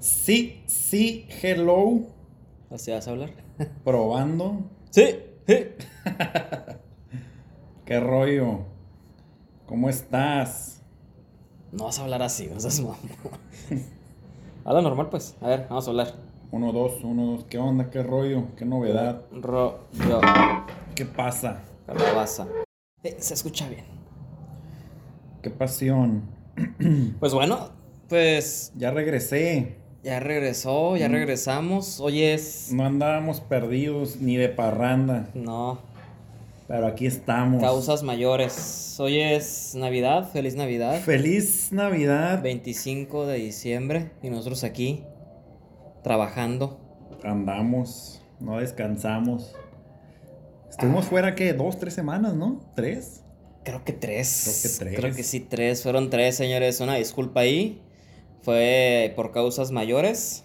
Sí, sí, hello. ¿Así vas a hablar? Probando. Sí, sí. ¿Qué rollo? ¿Cómo estás? No vas a hablar así, no seas mamón. Habla normal, pues. A ver, vamos a hablar. Uno, dos, uno, dos. ¿Qué onda? ¿Qué rollo? ¿Qué novedad? Rollo. ¿Qué pasa? Calabaza. Eh, se escucha bien. ¿Qué pasión? Pues bueno, pues Ya regresé. Ya regresó, ya Mm. regresamos. Hoy es. No andábamos perdidos ni de parranda, No, pero aquí estamos. causas mayores. Hoy es Navidad, feliz Navidad. Feliz Navidad. 25 de diciembre y nosotros aquí trabajando. Andamos, no descansamos. Estuvimos fuera, ¿qué? Dos, tres semanas, ¿no? ¿Tres? Creo que tres. Creo que tres. Creo que sí, tres. Fueron tres, señores. Una disculpa ahí. Fue por causas mayores.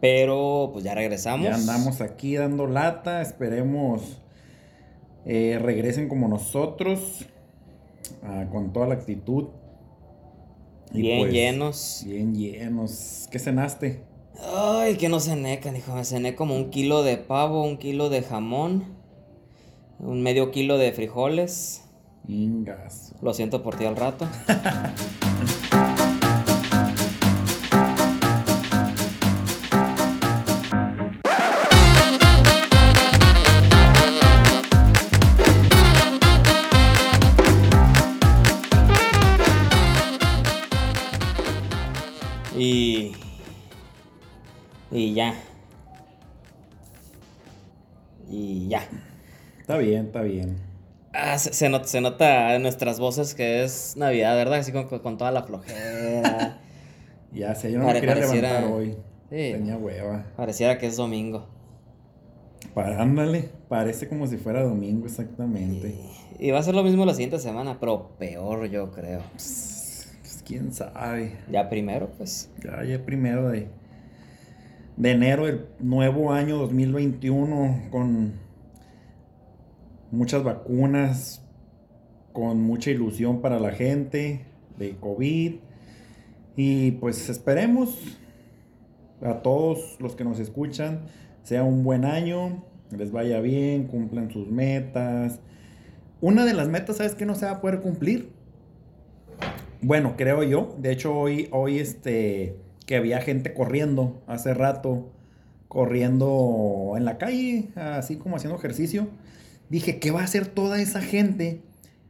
Pero pues ya regresamos. Ya andamos aquí dando lata. Esperemos eh, regresen como nosotros. ah, con toda la actitud. Y Bien pues, llenos. Bien llenos. ¿Qué cenaste? Ay, que no cené, canijo. Me cené como un kilo de pavo, un kilo de jamón, un medio kilo de frijoles. Ingas. Lo siento por ti al rato. Y. Y ya. Y ya. Está bien, está bien. Ah, se, se not- se nota en nuestras voces que es Navidad, ¿verdad? Así con, con toda la flojera. Ya sé, yo no Pare- me quería pareciera- levantar hoy. Sí. Tenía hueva. Pareciera que es domingo. Para, ándale, parece como si fuera domingo exactamente. Y va a ser lo mismo la siguiente semana, pero peor, yo creo. Pues, quién sabe. Ya primero, pues. Ya, ya primero de, de enero del nuevo año 2021 con muchas vacunas, con mucha ilusión para la gente de COVID. Y pues esperemos a todos los que nos escuchan sea un buen año, les vaya bien, cumplan sus metas. Una de las metas, ¿sabes que no se va a poder cumplir? Bueno, creo yo. De hecho, hoy, hoy este, que había gente corriendo hace rato, corriendo en la calle, así como haciendo ejercicio. Dije, ¿qué va a hacer toda esa gente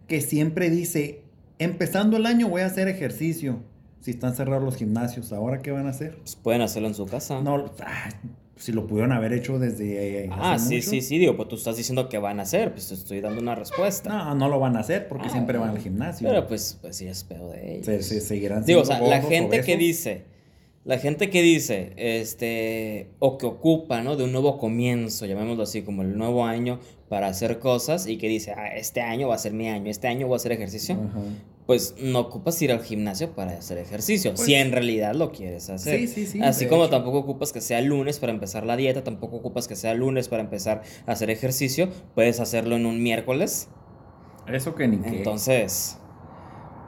que siempre dice, empezando el año voy a hacer ejercicio? Si están cerrados los gimnasios, ¿ahora qué van a hacer? Pues pueden hacerlo en su casa. No, ah, si lo pudieron haber hecho desde eh, ah, hace sí, mucho. sí, sí, digo, pues tú estás diciendo que van a hacer, pues te estoy dando una respuesta. No, no lo van a hacer porque Ah, siempre van al gimnasio. Pero pues, pues sí es pedo de ellos. se, se seguirán Digo, o sea, la gente que dice, la gente que dice, este, o que ocupa, ¿no? De un nuevo comienzo, llamémoslo así, como el nuevo año para hacer cosas y que dice, ah, este año va a ser mi año, este año voy a hacer ejercicio, Ajá. Pues no ocupas ir al gimnasio para hacer ejercicio, Pues- si en realidad lo quieres hacer. Sí, sí, sí, Así como hecho. tampoco ocupas que sea lunes para empezar la dieta, tampoco ocupas que sea lunes para empezar a hacer ejercicio, puedes hacerlo en un miércoles. Eso que ni qué. Entonces,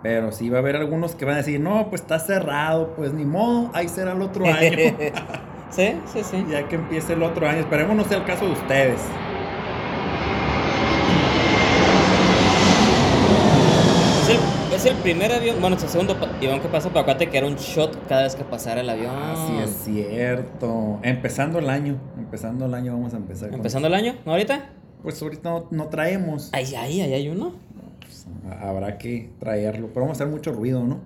Pero sí va a haber algunos que van a decir, no, pues está cerrado, pues ni modo, ahí será el otro año. sí, sí, sí. ya que empiece el otro año. Esperemos no sea el caso de ustedes. Es el, es el primer avión, bueno, es el segundo avión que pasa, pero acuérdate que era un shot cada vez que pasara el avión. Así es cierto. Empezando el año, empezando el año vamos a empezar. con ¿Empezando el año? ¿No ahorita? Pues ahorita no, no traemos. Ahí, ahí, ahí hay uno. Pues, habrá que traerlo, pero vamos a hacer mucho ruido, ¿no?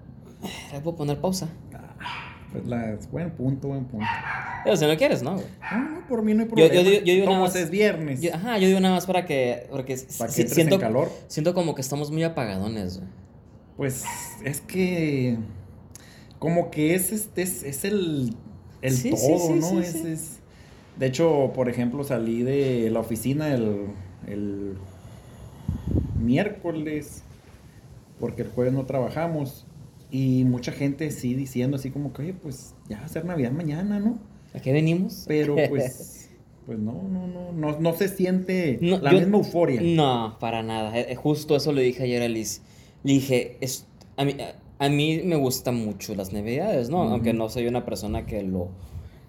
Le puedo poner pausa. Pues la, buen punto, buen punto. Pero si no quieres, ¿no? güey? No, no, por mí no hay Yo- yo problema. digo- yo digo nada Como más- es viernes. Yo- ajá, yo digo nada más para que. Porque Para que si- siento, en calor. siento como que estamos muy apagadones, güey. Pues es que como que es este es, es el, el Sí, todo, sí, sí, ¿no? es, es- de hecho, por ejemplo, salí de la oficina el, el miércoles porque el jueves no trabajamos y mucha gente sí diciendo así como que, oye, pues ya va a ser Navidad mañana, ¿no? ¿A qué venimos? Pero pues, pues no, no, no, no, no se siente No, la yo- misma euforia. No, para nada. Eh, eh, Justo eso le dije ayer a Liz. Le dije, es, a mí, a mí me gustan mucho las navidades, ¿no? Aunque no soy una persona que lo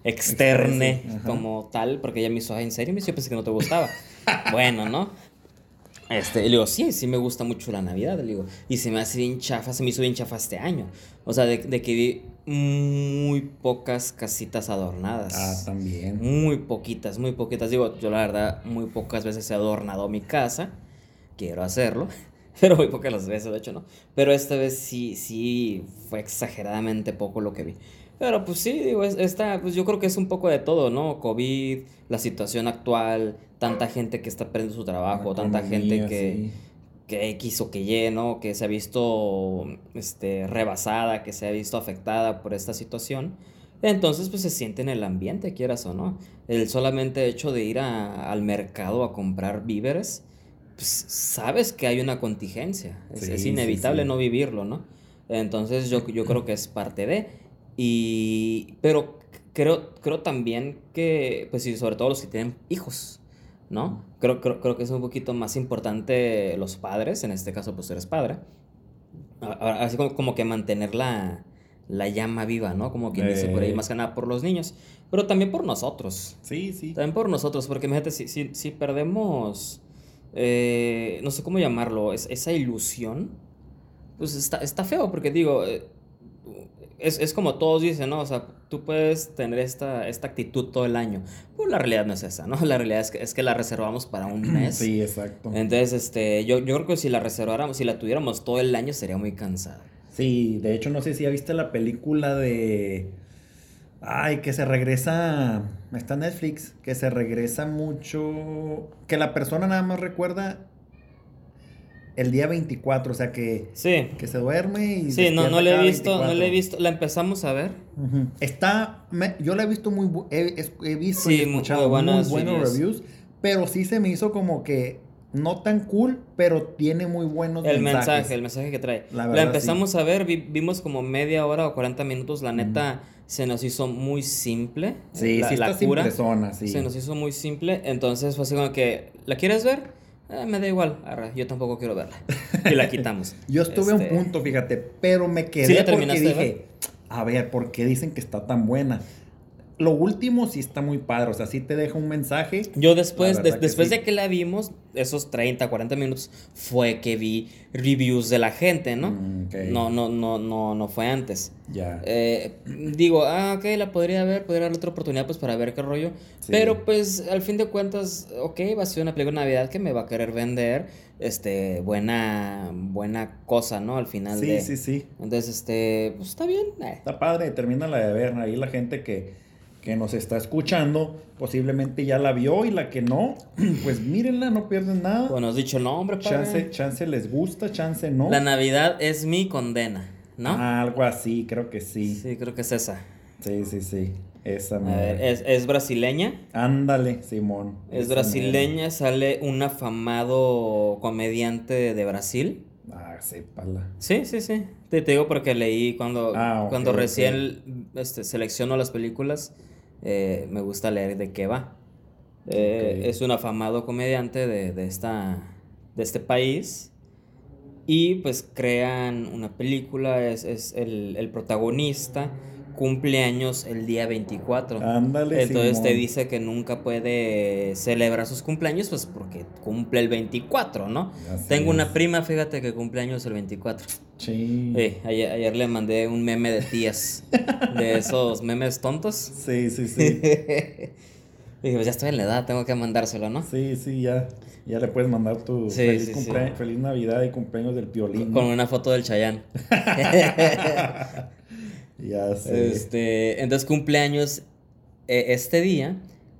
externe como tal, porque ella me hizo, en serio, me yo pensé que no te gustaba. bueno, ¿no? Este, le digo, sí, sí me gusta mucho la Navidad, le digo. Y se me hace bien chafa, se me hizo bien chafa este año. O sea, de, de que vi muy pocas casitas adornadas. Ah, también. Muy poquitas, muy poquitas. Digo, yo la verdad, muy pocas veces he adornado mi casa. Quiero hacerlo. Pero muy pocas las veces, de hecho, ¿no? Pero esta vez sí, sí fue exageradamente poco lo que vi. Pero pues sí, digo, esta, pues yo creo que es un poco de todo, ¿no? COVID, la situación actual, tanta gente que está perdiendo su trabajo, tanta gente que, que X o que Y, ¿no? Que se ha visto este, rebasada, que se ha visto afectada por esta situación. Entonces, pues se siente en el ambiente, quieras o no. El solamente hecho de ir a, al mercado a comprar víveres, pues sabes que hay una contingencia. Es, inevitable no vivirlo, ¿no? Entonces yo, yo creo que es parte de... Y, pero creo, creo también que, pues sí, sobre todo los que tienen hijos, ¿no? Creo, creo, creo que es un poquito más importante los padres, en este caso pues eres padre, así como, como que mantener la, la, llama viva, ¿no? Como quien dice por ahí, más que nada por los niños, pero también por nosotros. Sí, sí. También por nosotros, porque imagínate, si, si, si perdemos, eh, no sé cómo llamarlo, es, esa ilusión, pues está, está feo, porque digo... Eh, es, es, como todos dicen, ¿no? O sea, tú puedes tener esta, esta actitud todo el año. Pues la realidad no es esa, ¿no? La realidad es que, es que la reservamos para un mes. Sí, exacto. Entonces, este, yo, yo creo que si la reserváramos, si la tuviéramos todo el año, sería muy cansada. Sí, de hecho, no sé si ya viste la película de... Ay, que se regresa... Está Netflix, que se regresa mucho... Que la persona nada más recuerda el día 24, o sea que, sí. que se duerme y... Sí, no, no le he visto, no le he visto, la empezamos a ver. Está, yo la he visto muy, he, he visto y escuchado muy, buenos reviews, pero sí se me hizo como que no tan cool, pero tiene muy buenos el mensaje, el mensaje que trae. La, empezamos a ver, vimos como media hora o 40 minutos, la neta se nos hizo muy simple. Sí, la, sí la cura. Sí. Se nos hizo muy simple, entonces fue así como que, ¿la quieres ver? Eh, me da igual, yo tampoco quiero verla. Y la quitamos. yo estuve a un este, punto, fíjate, pero me quedé porque dije, a ver, ¿por qué dicen que está tan buena? Lo último sí está muy padre, o sea, sí te deja un mensaje. Yo después, después de que la vimos, esos 30, 40 minutos, fue que vi reviews de la gente, ¿no? Mm, no, no, no, no, no fue antes. Ya. Eh, digo, ah, ok, la podría ver, podría darle otra oportunidad pues para ver qué rollo. Pero pues al fin de cuentas, ok, va a ser una película de Navidad que me va a querer vender, este, buena, buena cosa, ¿no? Al final sí, de... Sí, sí, Entonces, este, pues está bien. Eh. Está padre, termina la de ver, ahí la gente que que nos está escuchando posiblemente ya la vio y la que no, pues mírenla, no pierden nada. Bueno, has dicho nombre, padre. Chance, chance les gusta, chance no. La Navidad es mi condena, ¿no? algo así, creo que sí. Sí, creo que es esa. Sí, sí, sí. Esa ¿es, ¿es, brasileña? Ándale, Simón. Es brasileña, sale un afamado comediante de Brasil. Ah, sépala. Sí, sí, sí. Te, digo porque leí cuando, ah, cuando recién este, selecciono las películas eh, me gusta leer de qué va. Eh, es un afamado comediante de, esta, de este país y pues crean una película, es, es el, el protagonista cumpleaños el día 24. Ándale. Entonces te dice que nunca puede celebrar sus cumpleaños, pues porque cumple el 24, ¿no? Tengo una prima, fíjate, que cumpleaños el 24. Sí. ayer, le mandé un meme de tías, de esos memes tontos. Sí, sí, sí. Dije, pues ya estoy en la edad, tengo que mandárselo, ¿no? Sí, sí, ya. Ya le puedes mandar tu feliz, feliz Navidad y cumpleaños del piolín. Con una foto del Chayán. Ya sé. Este, entonces cumpleaños eh, este día.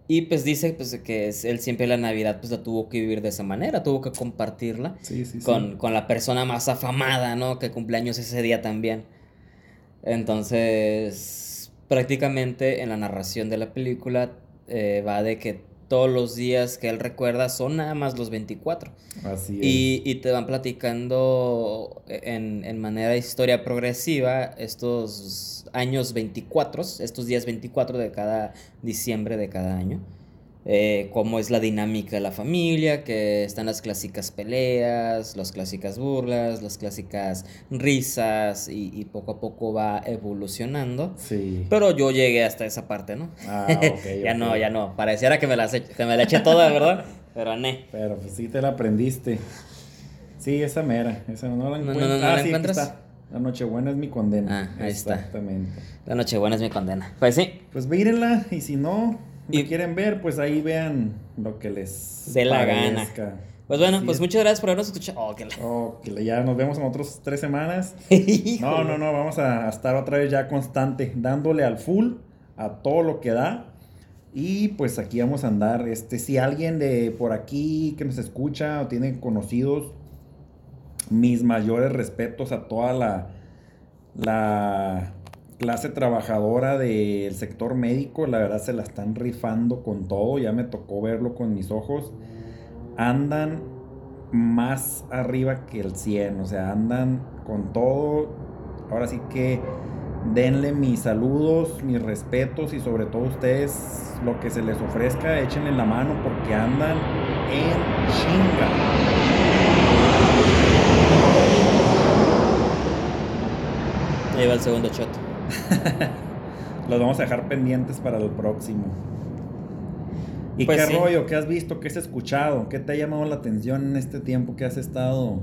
Y pues dice pues, que él siempre la Navidad pues la tuvo que vivir de esa manera, tuvo que compartirla con, con, la persona más afamada, ¿no? Que cumpleaños ese día también. Entonces, prácticamente en la narración de la película eh, va de que todos los días que él recuerda son nada más los 24. Así es. Y, te van platicando en, en, manera historia progresiva estos años 24, estos días 24 de cada diciembre de cada año. Eh, cómo es la dinámica de la familia, que están las clásicas peleas, las clásicas burlas, las clásicas risas y, poco a poco va evolucionando. Sí. Pero yo llegué hasta esa parte, ¿no? Ah, ok. ya no, ya no. Pareciera que me, la, que me la eché toda, ¿verdad? Pero ne. Pero pues sí te la aprendiste. Sí, esa mera. Esa no la No, no, no, no ah, la sí, encuentras. está. La Nochebuena es mi condena. Ah, ahí está. Exactamente. La Nochebuena es mi condena. Pues sí, Pues mírenla y si no Y- quieren ver, pues ahí vean lo que les De la gana. Pues bueno, Así pues es. muchas gracias por habernos escuchado. Oh, que la- Oh, que ya nos vemos en otros tres semanas. No, no, no, vamos a estar otra vez ya constante, dándole al full, a todo lo que da. Y pues aquí vamos a andar. Este, si alguien de por aquí que nos escucha o tiene conocidos, mis mayores respetos a toda la, la clase trabajadora del sector médico. La verdad se la están rifando con todo. Ya me tocó verlo con mis ojos. Andan más arriba que el 100. O sea, andan con todo. Ahora sí que denle mis saludos, mis respetos y sobre todo ustedes lo que se les ofrezca, échenle la mano porque andan en chinga. Ahí va el segundo shot. Los vamos a dejar pendientes para el próximo. ¿Y Pues qué sí. rollo? ¿Qué has visto? ¿Qué has escuchado? ¿Qué te ha llamado la atención en este tiempo que has estado?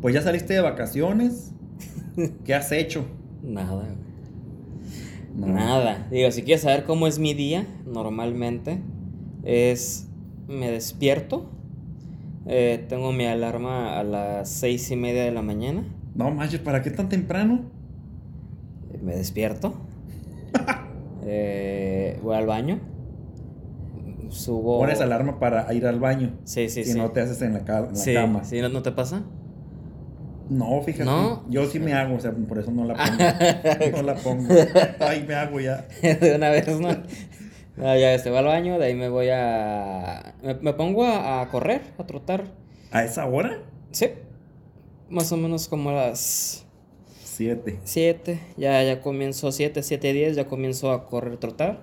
Pues ya saliste de vacaciones. ¿Qué has hecho? Nada. No. Nada. Digo, si quieres saber cómo es mi día, normalmente es. Me despierto. eh, tengo mi alarma a las seis y media de la mañana. No manches, ¿para qué tan temprano? Me despierto. eh, voy al baño. Subo. Pones alarma para ir al baño. Sí, sí, si sí. no te haces en la, ca- en la sí, cama. sí, ¿no, no te pasa? No, fíjate. ¿No? Yo sí me hago, o sea, por eso no la pongo. no la pongo. Ay, me hago ya. de una vez, ¿no? No, ya este, voy al baño, de ahí me voy a. Me, me pongo a, a correr, a trotar. ¿A esa hora? Sí. Más o menos como a las Siete. 7. Ya, ya comienzo 7, 7, 10, ya comienzo a correr, trotar.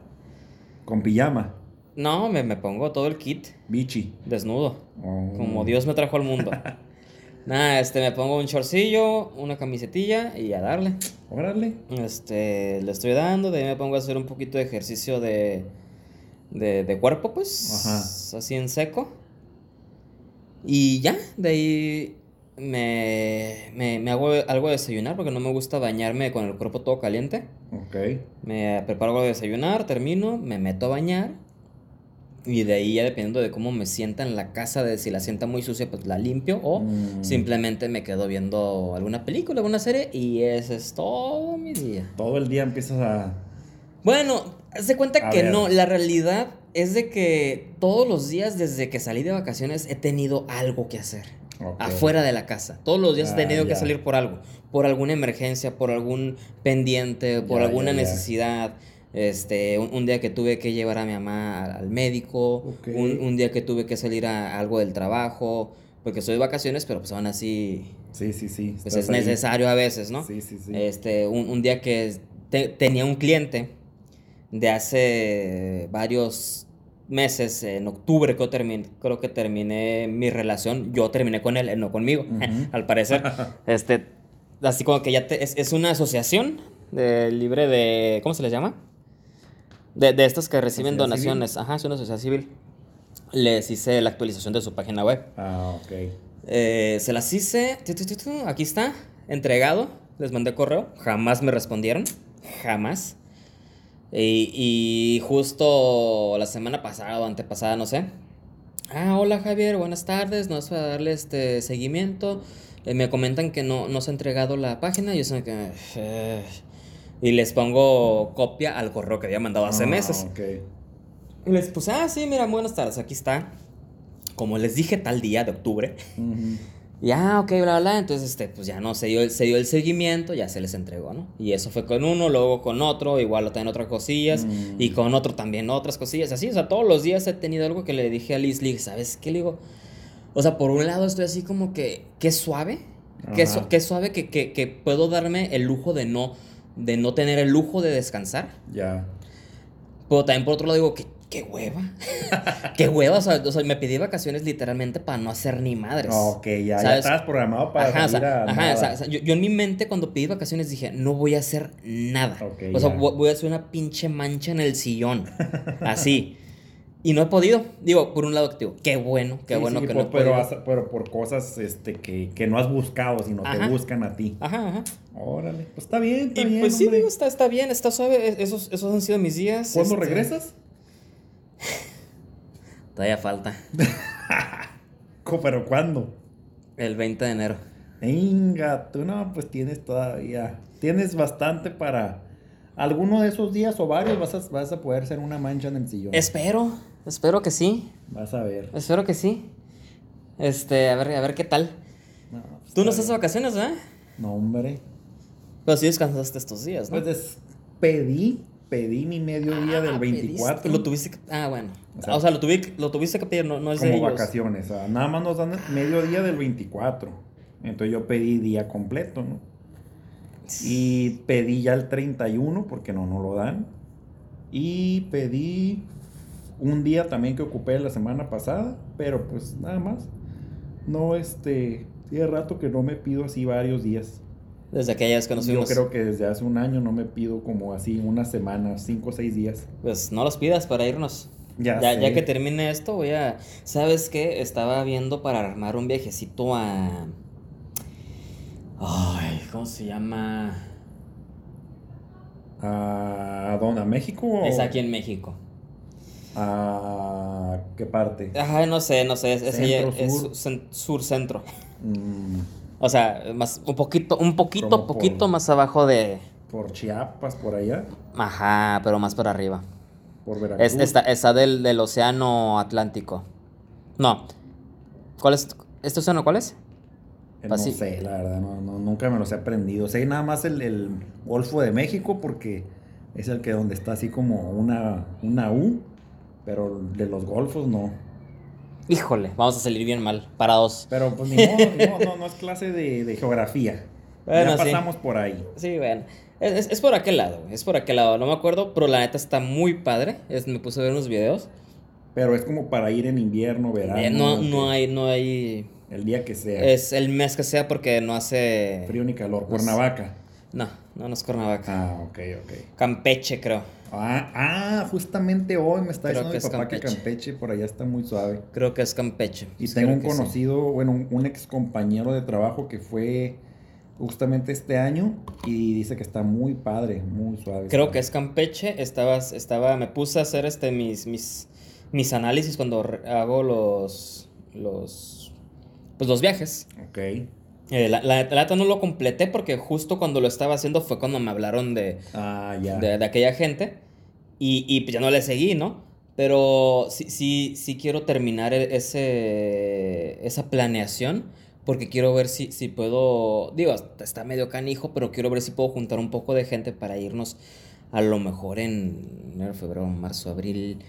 Con pijama. No, me, me pongo todo el kit, Bichi. desnudo. Oh. Como Dios me trajo al mundo. Nada, este, me pongo un shortcillo, una camisetilla y a darle. Órale. Este, le estoy dando, de ahí me pongo a hacer un poquito de ejercicio de, de, de cuerpo, pues, Ajá. así en seco. Y ya, de ahí me, me, me hago algo de desayunar porque no me gusta bañarme con el cuerpo todo caliente. Ok. Me preparo algo de desayunar, termino, me meto a bañar. Y de ahí ya dependiendo de cómo me sienta en la casa, de si la sienta muy sucia, pues la limpio. O Mm. simplemente me quedo viendo alguna película, alguna serie. Y ese es todo mi día. Todo el día empiezas a. Bueno, se cuenta A que ver. no, la realidad es de que todos los días desde que salí de vacaciones he tenido algo que hacer. Ok. Afuera de la casa. Todos los días Ah, he tenido que salir por algo. Por alguna emergencia, por algún pendiente, por alguna necesidad. Este, un, un día que tuve que llevar a mi mamá al, médico. Ok. Un, un día que tuve que salir a, algo del trabajo. Porque estoy de vacaciones, pero pues aún así Sí, sí, sí. pues es ahí. necesario a veces, ¿no? Sí, sí, sí. Este, un, un día que te- tenía un cliente de hace varios meses, en octubre creo, termin- creo que terminé mi relación, yo terminé con él, él no conmigo, al parecer. este, así como que ya te- es, es una asociación de, libre de, ¿cómo se les llama? De, de estos que reciben ¿Sociedad donaciones, ajá, es una sociedad civil. Les hice la actualización de su página web. Ah, ok. Eh, se las hice. Aquí está. Entregado. Les mandé correo. Jamás me respondieron. Jamás. Y, y justo la semana pasada o antepasada, no sé. Ah, hola Javier, buenas tardes. No es para darle este seguimiento. Eh, me comentan que no, no se ha entregado la página. Y yo sé que. eh, y les pongo copia al correo que había mandado hace Ah, meses. Ok. Y les puse, ah, sí, mira, buenas tardes, aquí está. Como les dije tal día de octubre. Ujú. Y ah, ok, bla, bla. Entonces, este, pues ya no, se dio, el, se dio el seguimiento, ya se les entregó, ¿no? Y eso fue con uno, luego con otro, igual también otras cosillas. Mm. Y con otro también otras cosillas, así. O sea, todos los días he tenido algo que le dije a Liz, Lee, ¿sabes qué? Le digo, o sea, por un lado estoy así como que, qué suave. Qué, su- qué suave que, que, que puedo darme el lujo de no, de no tener el lujo de descansar. Ya. Pero también por otro lado digo, qué, qué hueva. qué hueva, o sea, o sea, me pedí vacaciones literalmente para no hacer ni madres. Ok, ya, ya ¿Sabes? estabas programado para Ajá, o salir sea, a ajá, nada. o sea, o sea, yo, yo en mi mente cuando pedí vacaciones dije, no voy a hacer nada. Ok, o sea, ya. vo- voy a hacer una pinche mancha en el sillón. Así. Y no he podido. Digo, por un lado, digo, qué bueno, qué Sí, bueno sí, que por- no he pero, has- pero por cosas este, que, que no has buscado, sino Ajá. te buscan a ti. Ajá, ajá. Órale, pues está bien, está Y bien. pues sí, digo, está, está bien, está suave. e- Esos, esos han sido mis días. ¿Cuándo este, regresas? Todavía falta. ¿Pero cuándo? El 20 de enero. Venga, tú no, pues tienes todavía. Tienes bastante para. Alguno de esos días o varios vas a, vas a poder ser una mancha en el sillón. Espero, espero que sí. Vas a ver. Espero que sí. Este, a ver, a ver qué tal. No, pues, Tú no está estás de vacaciones, bien. No, hombre. Pero sí descansaste estos días, ¿no? Pues des- pedí, pedí mi mediodía Ah, del pediste, 24. Lo tuviste que... Ah, bueno. O sea, O sea, lo, tuvi- lo tuviste que pedir, no, no es de como ellos. vacaciones. o sea, nada más nos dan mediodía del 24. Entonces yo pedí día completo, ¿no? Y pedí ya el 31 porque no, no lo dan. Y pedí un día también que ocupé la semana pasada, pero pues nada más. No, este, tiene rato que no me pido así varios días. Desde aquella vez que nos Yo fuimos. creo que desde hace un año no me pido como así una semana, cinco o seis días. Pues no los pidas para irnos. Ya Ya, ya que termine esto, voy a... ¿Sabes qué? Estaba viendo para armar un viajecito a... Ay, ¿cómo se llama? ¿A dónde? ¿A México? o Es aquí en México. ¿A qué parte? Ajá, no sé, no sé. Es, es, es sur. cen- sur-centro. Mm, O sea, más, un poquito, un poquito, Como por- poquito más abajo de... por Chiapas, por allá, Ajá, pero más para arriba. por Veracruz. Es, está, está del, del océano Atlántico. No. ¿Cuál es? ¿Este océano cuál es? Eh, No Paci- sé, la verdad, no, no, nunca me los he aprendido. Sé nada más el, el Golfo de México porque es el que donde está así como una, una U, pero de los golfos no. Híjole, vamos a salir bien mal, parados. Pero pues ni modo, no, no, no es clase de, de geografía. Bueno, ya sí. pasamos por ahí. Sí, bueno. Es, es- es por aquel lado, es por aquel lado. No me acuerdo, pero la neta está muy padre. Es, me puse a ver unos videos. Pero es como para ir en invierno, verano. Eh, no, hay, no hay. El día que sea. Es el mes que sea porque no hace. Frío ni calor. Cuernavaca. No, no, no es Cuernavaca. Ah, ok, ok. Campeche, creo. Ah, ah, justamente hoy me está Creo diciendo que mi papá que Campeche. Por allá está muy suave. Creo que es Campeche. Y Sí, tengo un sí. conocido, bueno, un, un ex compañero de trabajo que fue justamente este año y dice que está muy padre, muy suave. Creo que es Campeche. Estaba, estaba, me puse a hacer este mis, mis, mis análisis cuando hago los, los, pues los viajes. Ok. Eh, la, la, la no lo completé porque justo cuando lo estaba haciendo fue cuando me hablaron de, Ah, de, de aquella gente y, y pues ya no le seguí, ¿no? Pero sí, sí, sí quiero terminar e- ese, esa planeación porque quiero ver si, si puedo, digo, está medio canijo, pero quiero ver si puedo juntar un poco de gente para irnos a lo mejor en enero, febrero, marzo, abril,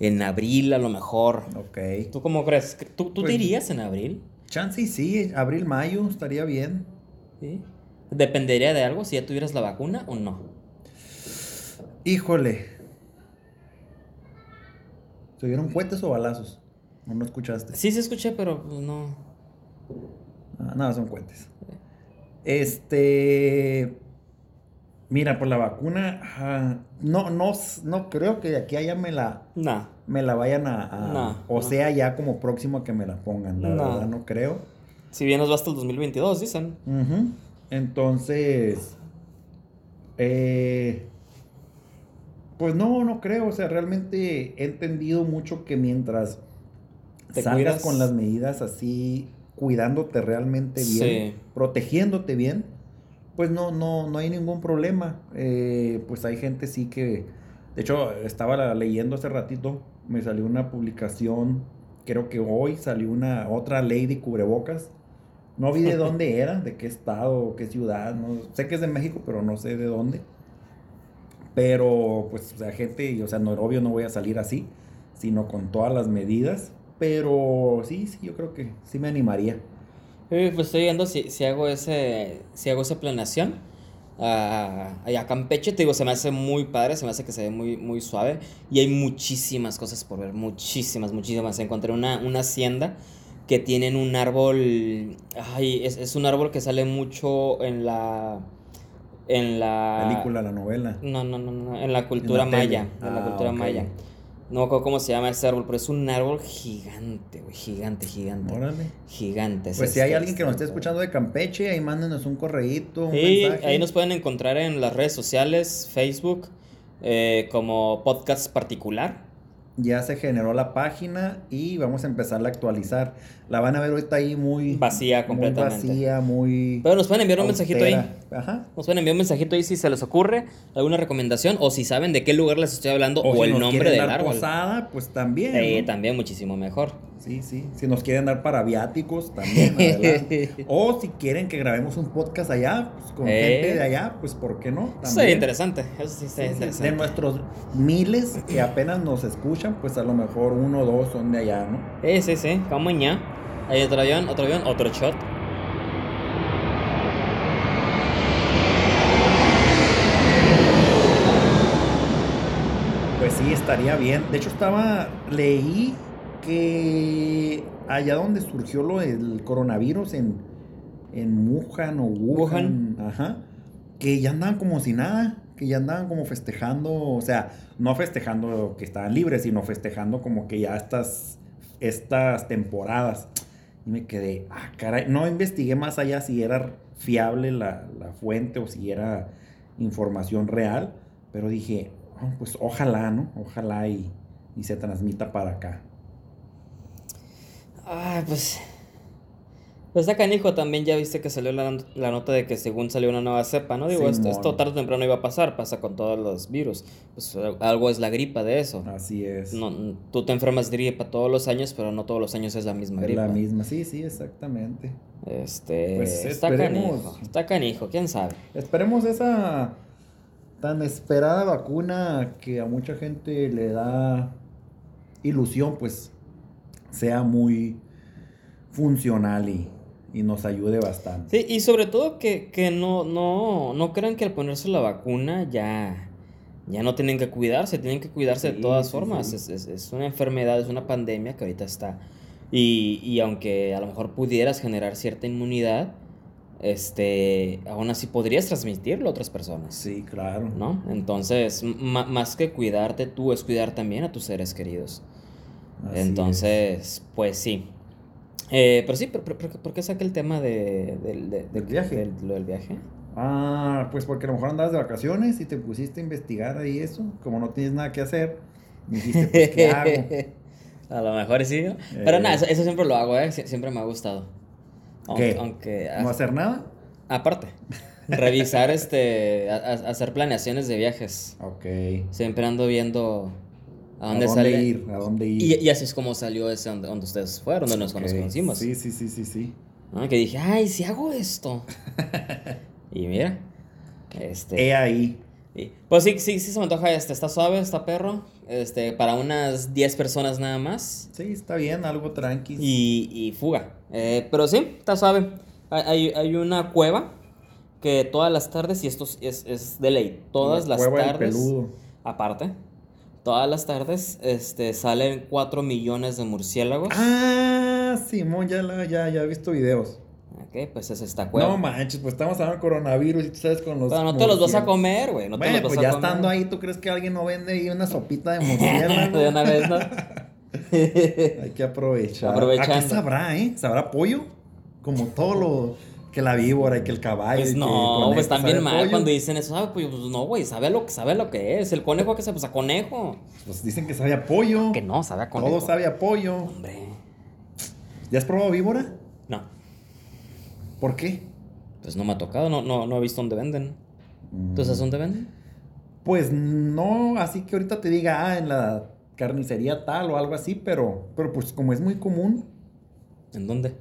en abril a lo mejor. Ok. ¿Tú cómo crees? ¿Tú, tú te Pues- irías en abril? Chance y sí, abril, mayo, estaría bien. ¿Sí? ¿Dependería de algo si ya tuvieras la vacuna o no? Híjole. ¿Tuvieron cohetes o balazos? ¿O no escuchaste? Sí, se escuché, pero pues, no. Ah, no, son cohetes. Este. Mira, por la vacuna, ah, no, no, no creo que de aquí a allá me la, No. Me la vayan a, o sea ya como próximo a que me la pongan, la No. verdad no creo. Si bien nos va hasta el 2022, dicen. Entonces, eh, pues no, no creo, o sea, realmente he entendido mucho que mientras Te salgas cuidas. con las medidas así, cuidándote realmente bien, Sí. protegiéndote bien, pues no, no, no hay ningún problema. Eh, pues hay gente sí que, de hecho, estaba leyendo hace ratito, me salió una publicación, creo que hoy salió una otra ley de cubrebocas. No vi de dónde era, de qué estado, qué ciudad, no, sé que es de México, pero no sé de dónde. Pero, pues, o sea, gente, o sea, no, obvio no voy a salir así, sino con todas las medidas. Pero sí, sí, yo creo que sí me animaría. Eh, pues estoy viendo si, si hago ese. Si hago esa planeación. A, a Campeche, te digo, se me hace muy padre, se me hace que se ve muy, muy suave. Y hay muchísimas cosas por ver, muchísimas, muchísimas. Encontré una, una hacienda que tienen un árbol, ay, es, es un árbol que sale mucho en la... En la... Película, la novela. No, no, no, no, en la cultura En la tele. maya. En la Ah, cultura maya. No me acuerdo cómo se llama ese árbol, pero es un árbol gigante, güey. Gigante, gigante. Órale. Gigante. es Pues si hay este, alguien que nos esté este, escuchando de Campeche, ahí mándenos un correíto, un Sí, mensaje. ahí nos pueden encontrar en las redes sociales, Facebook, eh, como podcast particular. Ya se generó la página y vamos a empezar a actualizar. La van a ver ahorita ahí muy Vacía completamente. Muy vacía, muy Pero nos pueden enviar un mensajito ahí. Ajá. Nos pueden enviar un mensajito ahí si se les ocurre alguna recomendación o si saben de qué lugar les estoy hablando o, si el nombre del árbol. posada, pues también. Eh, ¿no? también muchísimo mejor. Sí, sí. Si nos quieren dar para viáticos, también. adelante. o si quieren que grabemos un podcast allá, pues con Eh. gente de allá, pues ¿por qué no? Eso sería interesante. Eso sí sí, interesante. De nuestros miles que apenas nos escuchan, pues a lo mejor uno o dos son de allá, ¿no? Sí, sí, sí. Como ya. Hay otro avión, otro avión, otro shot. Pues sí, estaría bien. De hecho, estaba, leí que allá donde surgió lo del coronavirus en, en Wuhan o Wuhan, ajá, que ya andaban como si nada, que ya andaban como festejando, o sea, no festejando que estaban libres, sino festejando como que ya estas, estas temporadas. Y me quedé, ah, caray, no investigué más allá si era fiable la, la fuente o si era información real, pero dije, "Oh, pues ojalá, ¿no? Ojalá y, y se transmita para acá. Ay, pues. Pues está canijo también, ya viste que salió la, la nota de que según salió una nueva cepa, ¿no? Digo, esto, tarde o temprano iba a pasar, pasa con todos los virus. Pues algo es la gripa de eso. Así es. No, tú te enfermas de gripa todos los años, pero no todos los años es la misma es gripa. la misma, sí, sí, exactamente. Este, Pues está canijo, está canijo, quién sabe. Esperemos esa tan esperada vacuna que a mucha gente le da ilusión, pues sea muy funcional y, y nos ayude bastante. Sí, y sobre todo que, que no, no, no crean que al ponerse la vacuna ya, ya no tienen que cuidarse, tienen que cuidarse de todas sí, formas. sí. Es, es- es una enfermedad, es una pandemia que ahorita está. Y, y aunque a lo mejor pudieras generar cierta inmunidad, este, aún así podrías transmitirlo a otras personas. Sí, claro. ¿No? Entonces, más que cuidarte tú, es cuidar también a tus seres queridos. Así es. Entonces, pues sí. Eh, pero sí, ¿por, por- por- qué saqué el tema de, del, de- Del viaje. del- lo del viaje? Ah, pues porque a lo mejor andabas de vacaciones y te pusiste a investigar ahí eso, como no tienes nada que hacer, dijiste, pues, ¿qué hago? A lo mejor sí, ¿no? Pero Eh. nada, eso, eso siempre lo hago, ¿eh? Sie- Siempre me ha gustado. Aunque, ¿Qué? aunque ¿No ah, hacer nada? aparte, revisar, este, a- a- hacer planeaciones de viajes. Ok. Siempre ando viendo a ¿A dónde, dónde sale. ir? ¿A dónde ir? Y, y así es como salió ese donde, donde ustedes fueron, donde nos, Ok. nos conocimos. Sí, sí, sí, sí, sí. ¿no? Que dije, ay, si hago esto. y mira, este. He ahí. y- pues sí, sí, sí se me antoja este. Está suave, está perro. Este, para unas 10 personas nada más. Sí, está bien, algo tranqui. Y, y fuga. Eh, pero sí, está suave. Hay, hay- una cueva que todas las tardes, y esto es, es, es de ley, todas La las cueva tardes. peludo. Aparte, todas las tardes este, salen 4 millones de murciélagos. Ah, Simón, ya, la, ya, ya he visto videos. Ok, pues es esta cueva. No manches, pues estamos hablando de coronavirus y tú sabes con los. Pero no te los vas a comer, güey. No te bueno, los vas pues a ya comer. estando ahí, ¿tú crees que alguien no vende ahí una sopita de murciélago? de una vez, ¿no? Hay que aprovechar. Aprovechando. ¿A qué sabrá, eh? ¿Sabrá pollo? Como todo lo que la víbora y que el caballo. Pues que no, conejo, pues ¿sabe también mal pollo? cuando dicen eso. Ah, pues no, güey, sabe lo, que- sabe lo que es. El conejo que sabe, pues a conejo. Pues dicen que sabe a pollo. Que no, sabe a conejo. Todo sabe a pollo. Hombre. ¿Ya has probado víbora? No, ¿Por qué? pues no me ha tocado, no, no, no he visto dónde venden. ¿Tú sabes dónde venden? Pues no, así que ahorita te diga, ah, en la carnicería tal o algo así, pero, pero pues como es muy común, ¿En dónde?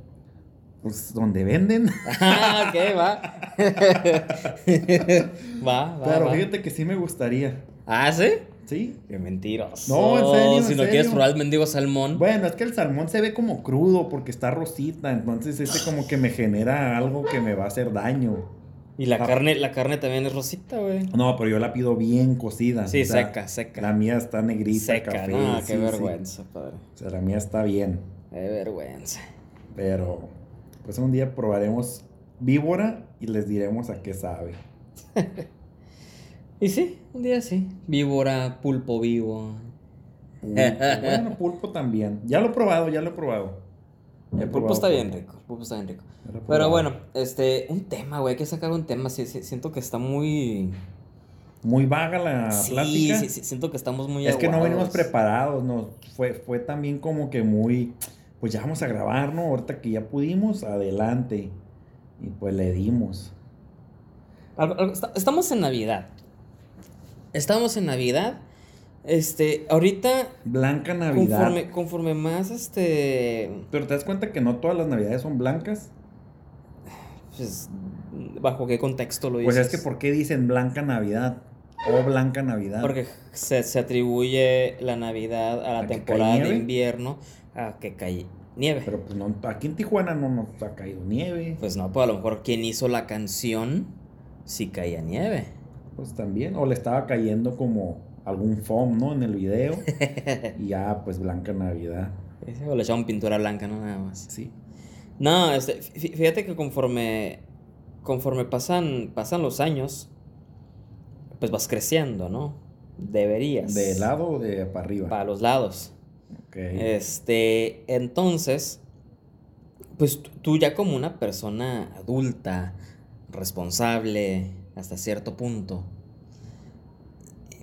Pues donde venden. Ah, ok, va. va, va. pero va. fíjate que sí me gustaría. Ah, ¿sí? ¿Sí? Qué mentiroso. No, en serio, en Si no serio. quieres probar el mendigo salmón. Bueno, es que el salmón se ve como crudo porque está rosita, entonces ese como que me genera algo que me va a hacer daño. Y la Ah. carne, la carne también es rosita, güey. No, pero yo la pido bien cocida. Sí, o sea, seca, seca. La mía está negrita, Seca, café. no, sí, qué sí. vergüenza, padre. O sea, la mía está bien. Qué vergüenza. Pero, pues un día probaremos víbora y les diremos a qué sabe. Y sí, un día sí. Víbora, pulpo vivo. Pulpo. bueno, pulpo también. Ya lo he probado, ya lo he probado. El pulpo probado está bien rico, el pulpo está bien rico. Pero bueno, este, un tema, güey, hay que sacar un tema. Sí, sí, siento que está muy. Muy vaga la sí, plática. sí, sí, siento que estamos muy Es que no venimos preparados, nos fue, fue también como que muy, pues ya vamos a grabar, ¿no? Ahorita que ya pudimos, adelante. Y pues le dimos. Estamos en Navidad. Estamos en Navidad. Este, ahorita, Blanca Navidad. conforme, conforme más, este, Pero te das cuenta que no todas las navidades son blancas. pues, bajo qué contexto lo Pues dices. es que ¿por qué dicen Blanca Navidad? O Blanca Navidad. Porque se, se atribuye la Navidad a la ¿A que temporada de nieve? A que cae nieve. Pero pues no, aquí en Tijuana no nos ha caído nieve. Pues no, pues a lo mejor quien hizo la canción sí caía nieve. Pues también. O le estaba cayendo como algún foam, ¿no? En el video. y ya, pues Blanca Navidad. O le echaban pintura blanca, no nada más. Sí. No, este, fí- fíjate que conforme, conforme pasan, pasan los años, pues vas creciendo, ¿no? Deberías. ¿De lado o de para arriba? Para los lados. Ok. Este, entonces, pues tú- ya como una persona adulta, responsable, hasta cierto punto,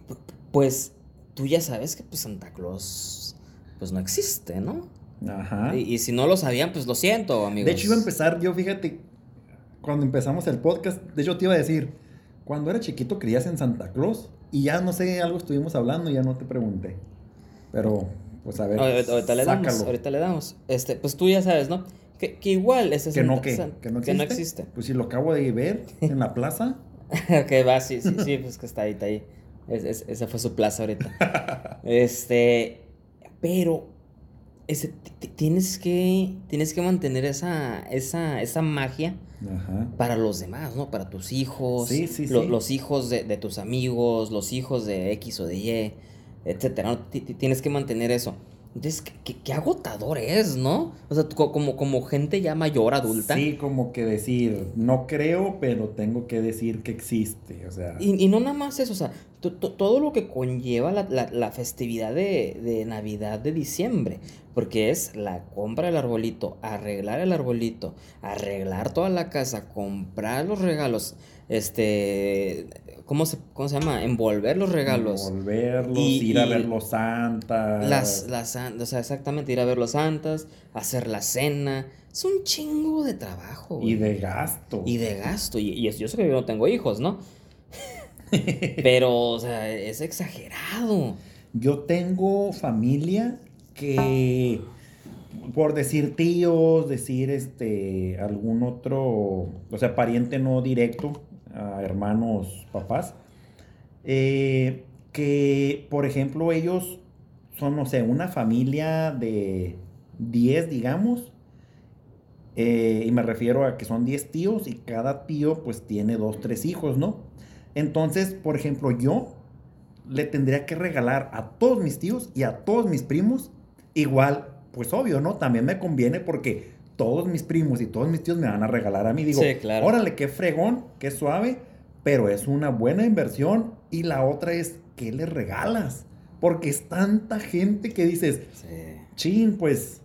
pu- pues tú ya sabes que pues Santa Claus pues no existe, ¿no? Ajá. Y, y si no lo sabían, pues lo siento, amigos. De hecho, iba a empezar, yo fíjate, cuando empezamos el podcast, de hecho te iba a decir, cuando era chiquito creías en Santa Claus y ya no sé, algo estuvimos hablando y ya no te pregunté. Pero, pues a ver, Ahorita, ahorita le damos, sácalo. ahorita le damos. Este, pues tú ya sabes, ¿no? Que, que igual ese Que no, Santa- que, San- que no existe. existe. Pues si lo acabo de ver en la plaza. ok, va, sí, sí, sí, pues que está ahí, está ahí. Es- es- esa fue su plaza ahorita. este, pero ese, ti- ti- tienes que tienes que mantener esa, esa, esa magia Ajá. para los demás, ¿no? Para tus hijos, Sí, sí, lo- sí. los hijos de, de tus amigos, los hijos de X o de Y, etcétera. ¿no? Ti- ti- Tienes que mantener eso. Entonces, qué, qué- agotador es, ¿no? O sea, como, como gente ya mayor, adulta. Sí, como que decir, no creo, pero tengo que decir que existe. O sea, Y, y no nada más eso, o sea, to- to- todo lo que conlleva la, la- la festividad de, de Navidad de diciembre, porque es la compra del arbolito, arreglar el arbolito, arreglar toda la casa, comprar los regalos, este, ¿cómo se, cómo se llama? Envolver los regalos. Volverlos, Y- ir a ver los santas. Las, las, o sea, exactamente, ir a ver los santas, hacer la cena. Es un chingo de trabajo. Y de gasto. Y de gasto. Y, y yo sé que yo no tengo hijos, ¿no? Pero, o sea, es exagerado. Yo tengo familia que, por decir tíos, decir este, algún otro, o sea, pariente no directo, hermanos, papás, eh, que, por ejemplo, ellos son, no sé, una familia de 10, digamos, eh, y me refiero a que son 10 tíos y cada tío pues tiene dos, tres hijos, ¿no? Entonces, por ejemplo, yo le tendría que regalar a todos mis tíos y a todos mis primos igual, pues obvio, ¿no? También me conviene porque todos mis primos y todos mis tíos me van a regalar a mí. Digo, Sí, claro. órale, qué fregón, qué suave, pero es una buena inversión. Y la otra es, ¿qué le regalas? Porque es tanta gente que dices, Sí. chin, pues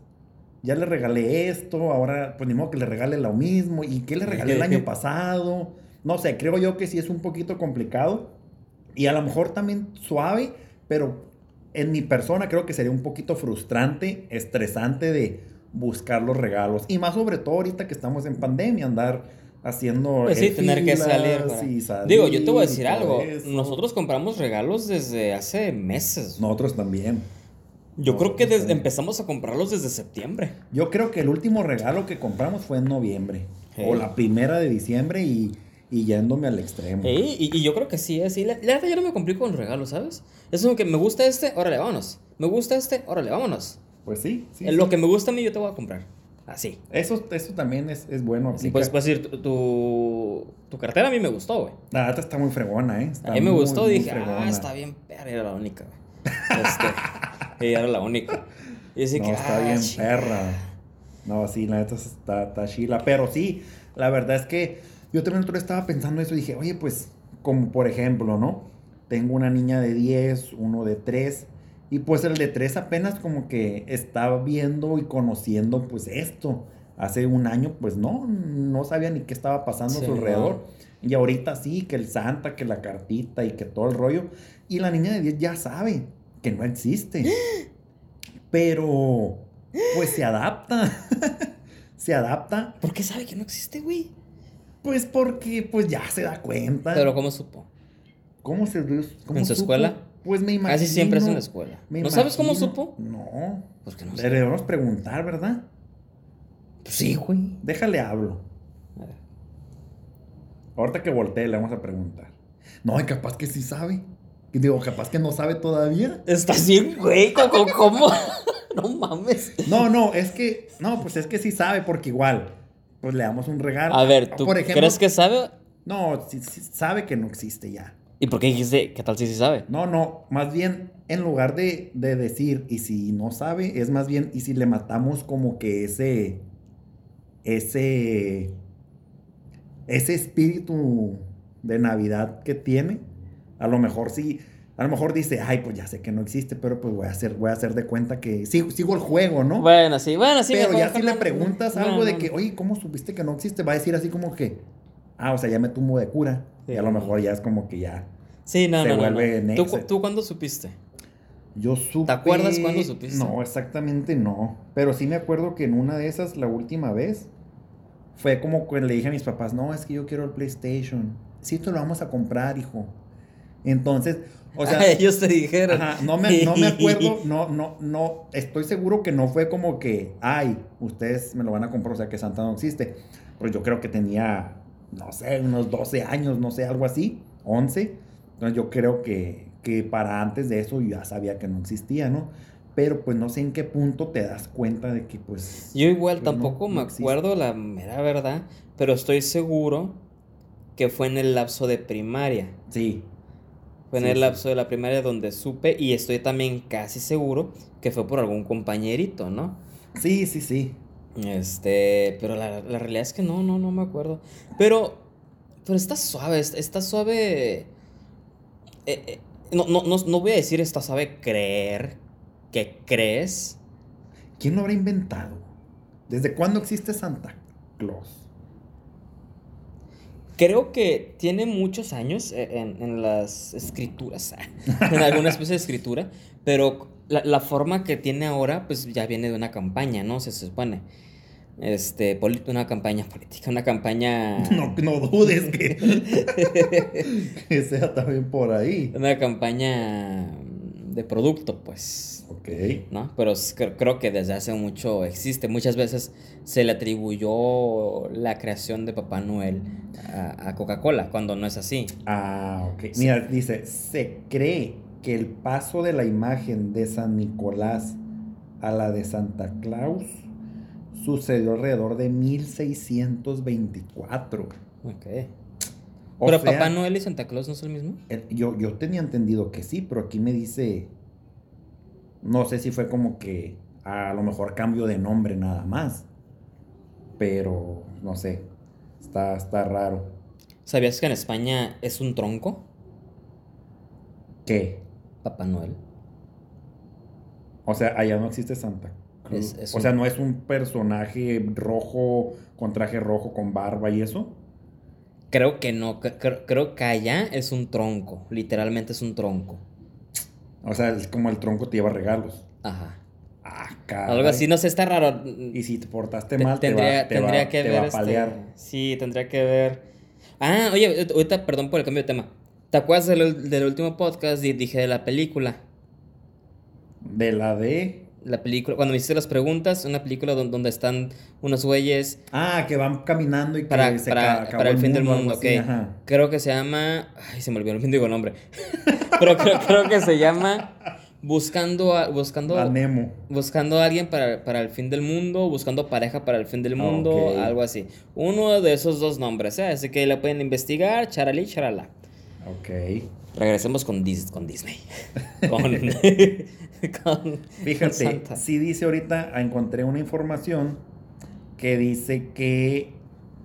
ya le regalé esto, ahora pues ni modo que le regale lo mismo. ¿Y qué le regalé el año pasado? No sé, creo yo que sí es un poquito complicado. Y a lo mejor también suave, pero en mi persona creo que sería un poquito frustrante, estresante de buscar los regalos. Y más sobre todo ahorita que estamos en pandemia, andar haciendo... Pues sí, eh, tener que salir. salir Digo, yo te voy a decir algo. eso. Nosotros compramos regalos desde hace meses. Nosotros también. Yo creo que desde- empezamos a comprarlos desde septiembre. Yo creo que el último regalo que compramos fue en noviembre. Hey. O la primera de diciembre y, y yéndome al extremo. Ey, y, y yo creo que sí, es sí. La, la verdad, yo no me complico con los regalos, ¿sabes? Es como que me gusta este, órale, vámonos. Me gusta este, órale, vámonos. Pues sí, sí. En sí. Lo que me gusta a mí, yo te voy a comprar. Así. Eso, eso también es, es bueno. Así aplica. puedes, decir, tu, tu, cartera a mí me gustó, güey. La neta está muy fregona, ¿eh? Está A mí me muy, gustó muy dije, fregona. ah, está bien, perra, era la única, güey. Este, ella era la única. Y así No, que, está ah, bien perra. No, sí, la neta está, está chila. Pero sí, la verdad es que yo también otro estaba pensando eso y dije, oye, pues, como por ejemplo, ¿no? Tengo una niña de 10, uno de 3. Y pues el de 3 apenas como que está viendo y conociendo pues esto. Hace un año pues no, no sabía ni qué estaba pasando Sí, a su alrededor. Y ahorita sí, que el Santa, que la cartita y que todo el rollo. Y la niña de 10 ya sabe que no existe. Pero pues se adapta. se adapta. ¿Por qué sabe que no existe, güey? Pues porque pues ya se da cuenta. Pero ¿cómo supo? ¿Cómo se cómo ¿En su supo? escuela? Pues me imagino. Casi siempre es en la escuela. ¿No sabes cómo supo? No. Pues que no Le debemos preguntar, ¿verdad? Pues sí, güey. Déjale hablo. A ver. Ahorita que voltee le vamos a preguntar. No, y capaz que sí sabe. Y digo, capaz que no sabe todavía. Estás bien, güey. ¿Cómo? cómo? no mames. No, no, es que, no, pues es que sí sabe, porque igual, pues le damos un regalo. A ver, ¿tú Por ejemplo, crees que sabe? No, sí- sí sabe que no existe ya. ¿Y por qué dijiste qué tal si sí sabe? No, no, más bien, en lugar de, de decir, y si no sabe, es más bien, y si le matamos como que ese, ese, ese espíritu de Navidad que tiene, a lo mejor sí, a lo mejor dice, ay, pues ya sé que no existe, pero pues voy a hacer, voy a hacer de cuenta que sigo, sigo el juego, ¿no? Bueno, sí, bueno, sí. pero ya si le preguntas no, algo de que, oye, ¿cómo supiste que no existe? Va a decir así como que, ah, o sea, ya me tumbo de cura. Y a lo mejor ya es como que ya. Sí, no, se no, vuelve no. ¿Tú, ¿Tú cuándo supiste? Yo supe... acuerdas cuándo supiste? No, exactamente no. Pero sí me acuerdo que en una de esas, la última vez, fue como que le dije a mis papás, no, es que yo quiero el PlayStation. Sí, te lo vamos a comprar, hijo. Entonces, o sea... ellos te dijeron. Ajá, no me, no me acuerdo, no, no, no, estoy seguro que no fue como que, ay, ustedes me lo van a comprar, o sea que Santa no existe. Pero yo creo que tenía, no sé, unos 12 años, no sé, algo así, 11. Entonces yo creo que, que para antes de eso ya sabía que no existía, ¿no? Pero pues no sé en qué punto te das cuenta de que pues... Yo igual pues, tampoco no me acuerdo la mera verdad, pero estoy seguro que fue en el lapso de primaria. Sí, Fue en el sí. lapso de la primaria donde supe y estoy también casi seguro que fue por algún compañerito, ¿no? sí, sí, sí. Este, pero la, la realidad es que no, no, no me acuerdo. Pero, pero está suave, está, suave. eh, eh, no, no, no, no voy a decir está suave creer que crees. ¿Quién lo habrá inventado? ¿Desde cuándo existe Santa Claus? Creo que tiene muchos años eh, en, en las escrituras, en alguna especie de escritura, pero la, la forma que tiene ahora, pues ya viene de una campaña, ¿no? Se supone. Este, una campaña política, una campaña. No, no dudes que, que sea también por ahí. Una campaña de producto, pues. Ok. ¿no? Pero creo que desde hace mucho existe. Muchas veces se le atribuyó la creación de Papá Noel a, a Coca-Cola, cuando no es así. Ah, ok. Mira, dice, se cree que el paso de la imagen de San Nicolás a la de Santa Claus sucedió alrededor de 1624. Ok. O Pero sea, Papá Noel y Santa Claus no son el mismo. el- yo, yo tenía entendido que sí, pero aquí me dice, no sé si fue como que a lo mejor cambio de nombre nada más, pero no sé, está, está raro. ¿Sabías que en España es un tronco? ¿Qué? Papá Noel. O sea, allá no existe Santa Cruz. Es- es o un- sea, no es un personaje rojo, con traje rojo, con barba y eso. Creo que no. cre- cre- creo que allá es un tronco. Literalmente es un tronco. O sea, es como el tronco te lleva regalos. Ajá. Ah, caray. Algo así, no sé, está raro. Y si te portaste Te- mal, te tendría, va, te tendría va- que te ver va a este, palear. Sí, tendría que ver. Ah, oye, ahorita, perdón por el cambio de tema. ¿Te acuerdas del, del último podcast dije de la película? De la de... La película, cuando me hiciste las preguntas, una película don- donde, están unos güeyes Ah, que van caminando y que para, se para, para el fin del mundo, ok. Creo que se llama. Ay, se me olvidó el mendigo nombre. Pero creo, creo que se llama buscando a, buscando A Nemo. buscando a alguien para, para el fin del mundo, buscando pareja para el fin del mundo, algo así. Uno de esos dos nombres, ¿eh? así que la pueden investigar, charalí, charala. Ok. Regresemos con, Dis- con Disney. con, con- Fíjate, con sí dice ahorita, encontré una información que dice que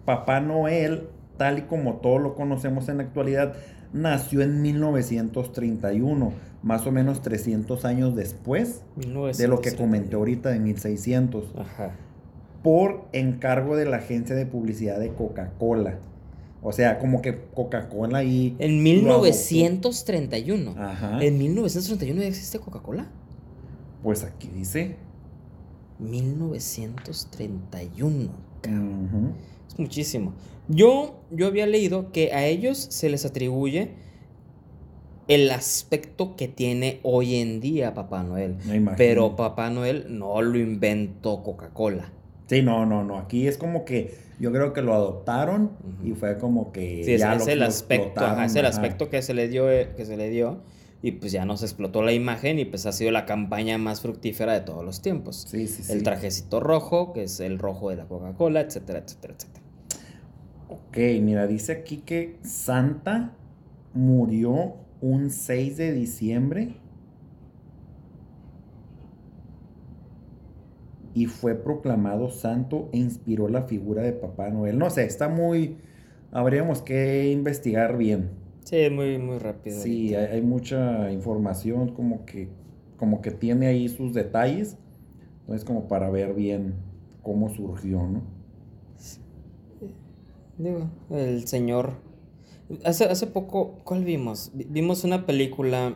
Papá Noel, tal y como todos lo conocemos en la actualidad, nació en 1931, más o menos 300 años después de lo que comenté ahorita de 1600, Ajá. por encargo de la agencia de publicidad de Coca-Cola. O sea, como que Coca-Cola ahí... En lo adoptó. 1931. Ajá. ¿En 1931 ya existe Coca-Cola? Pues aquí dice. 1931. cabrón. Ujú. Es muchísimo. Yo, yo había leído que a ellos se les atribuye el aspecto que tiene hoy en día Papá Noel. Pero Papá Noel no lo inventó Coca-Cola. Sí, no, no, no. Aquí es como que yo creo que lo adoptaron y fue como que Sí, es, ya es lo- el aspecto, ajá, es el ajá. aspecto que se le dio, eh, que se le dio y pues ya nos explotó la imagen y pues ha sido la campaña más fructífera de todos los tiempos. Sí, sí, sí. El trajecito rojo, que es el rojo de la Coca-Cola, etcétera, etcétera, etcétera. Ok, mira, dice aquí que Santa murió un 6 de diciembre y fue proclamado santo e inspiró la figura de Papá Noel. No sé, está muy... Habríamos que investigar bien. Sí, muy, muy rápido. Sí, hay, mucha información como que, como que tiene ahí sus detalles. Entonces como para ver bien cómo surgió, ¿no? Digo, el señor. Hace, hace poco, ¿cuál vimos? Vi- Vimos una película.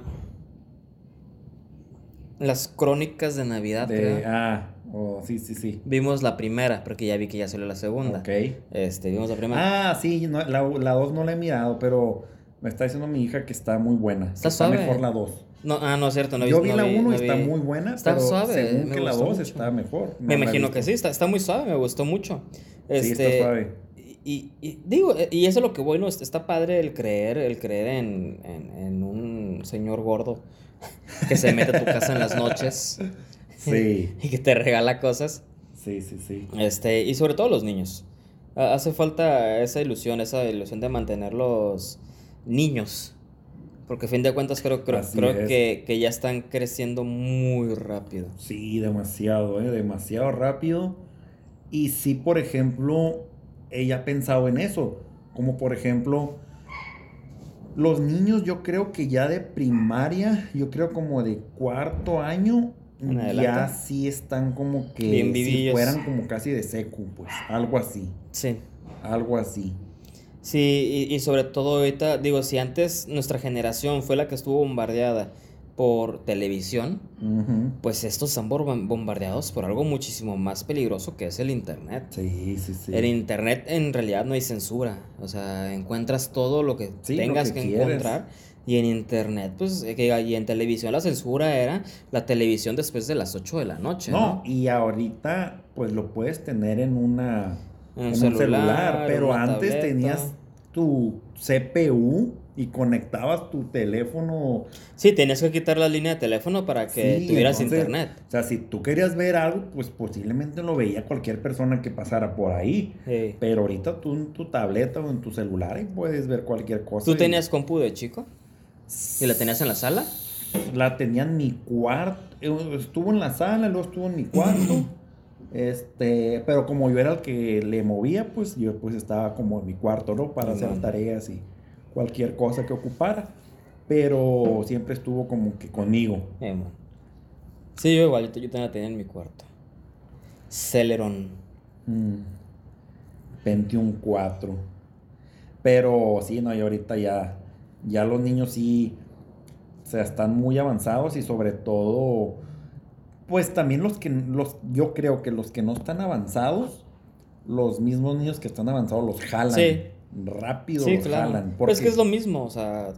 Las crónicas de Navidad, De, ah, oh, sí, sí, sí. Vimos la primera, porque ya vi que ya salió la segunda. Ok. Este, vimos la primera. Ah, sí, no, la, la 2 no la he mirado, pero me está diciendo mi hija que está muy buena. Está suave. mejor la 2. No, ah, no es cierto, no Yo vi- la 1 no y está vi- muy buena, Está pero suave, según me que la gustó 2 mucho. está mejor. No Me imagino que sí, está, está muy suave, me gustó mucho. Sí, Este, está suave. Y, y digo, eh, y eso es lo que bueno, es- está padre el creer, el creer en, en- en un señor gordo que se mete a tu casa en las noches Sí, y que te regala cosas. sí, sí, sí. Este, y sobre todo los niños. Ha- Hace falta esa ilusión, esa ilusión de mantenerlos niños. Porque a fin de cuentas creo, creo, creo es. que, que ya están creciendo muy rápido. Sí, demasiado, ¿eh? Demasiado rápido. Y sí, por ejemplo, ella ha pensado en eso. Como por ejemplo, los niños yo creo que ya de primaria, yo creo como de cuarto año, ya sí están como que Bien si fueran como casi de secu, pues, algo así, Sí. algo así. Sí, y, y sobre todo ahorita, digo, si antes nuestra generación fue la que estuvo bombardeada por televisión, pues estos están bombardeados por algo muchísimo más peligroso que es el Internet. Sí, sí, sí. En Internet en realidad no hay censura, o sea, encuentras todo lo que Sí, lo tengas que que, encontrar. Y en Internet, pues, eh, y en televisión la censura era la televisión después de las 8 de la noche, ¿no? No, y ahorita pues lo puedes tener en una En un en un celular, celular, pero antes tableta. tenías tu CPU y conectabas tu teléfono. Sí, tenías que quitar la línea de teléfono para que Sí, tuvieras entonces, Internet. O sea, si tú querías ver algo, pues posiblemente lo veía cualquier persona que pasara por ahí. Sí. Pero ahorita tú en tu tableta o en tu celular y puedes ver cualquier cosa. ¿Tú y- tenías compu de chico? ¿Y la tenías en la sala? La tenía en mi cuarto. Estuvo en la sala, luego estuvo en mi cuarto. Este, pero como yo era el que le movía, pues yo pues estaba como en mi cuarto, ¿no? Para hacer tareas y cualquier cosa que ocupara. Pero siempre estuvo como que conmigo. Eh. Sí, yo igual, yo, yo también la tenía en mi cuarto. Celeron. Mm. Pentium 4. Pero sí, no, y ahorita ya, ya los niños sí, o sea, están muy avanzados y sobre todo, pues también los que, los, yo creo que los que no están avanzados, los mismos niños que están avanzados los jalan. Sí. Rápido Sí, los claro. jalan. Pero es que porque- es lo mismo, o sea,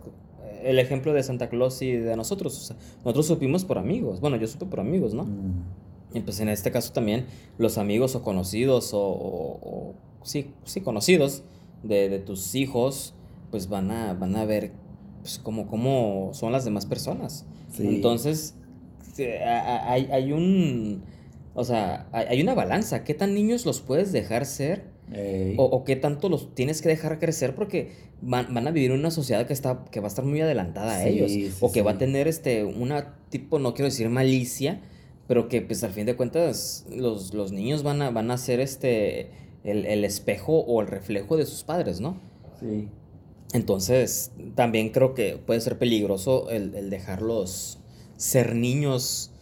el ejemplo de Santa Claus y de nosotros. O sea, nosotros supimos por amigos. Bueno, yo supe por amigos, ¿no? Mm, Y pues en este caso también los amigos o conocidos o, o- o- sí, sí, conocidos de, de tus hijos, pues van a, van a ver pues, cómo, cómo son las demás personas. Sí. Entonces, hay, hay un... O sea, hay una balanza. ¿Qué tan niños los puedes dejar ser? O, qué tanto los tienes que dejar crecer porque van, a vivir en una sociedad que, está, que va a estar muy adelantada a ellos. o que va a tener este, una tipo, no quiero decir malicia, pero que pues al fin de cuentas los, los niños van a, van a ser este, el, espejo o el reflejo de sus padres, ¿no? Sí. Entonces, también creo que puede ser peligroso el, el dejarlos ser niños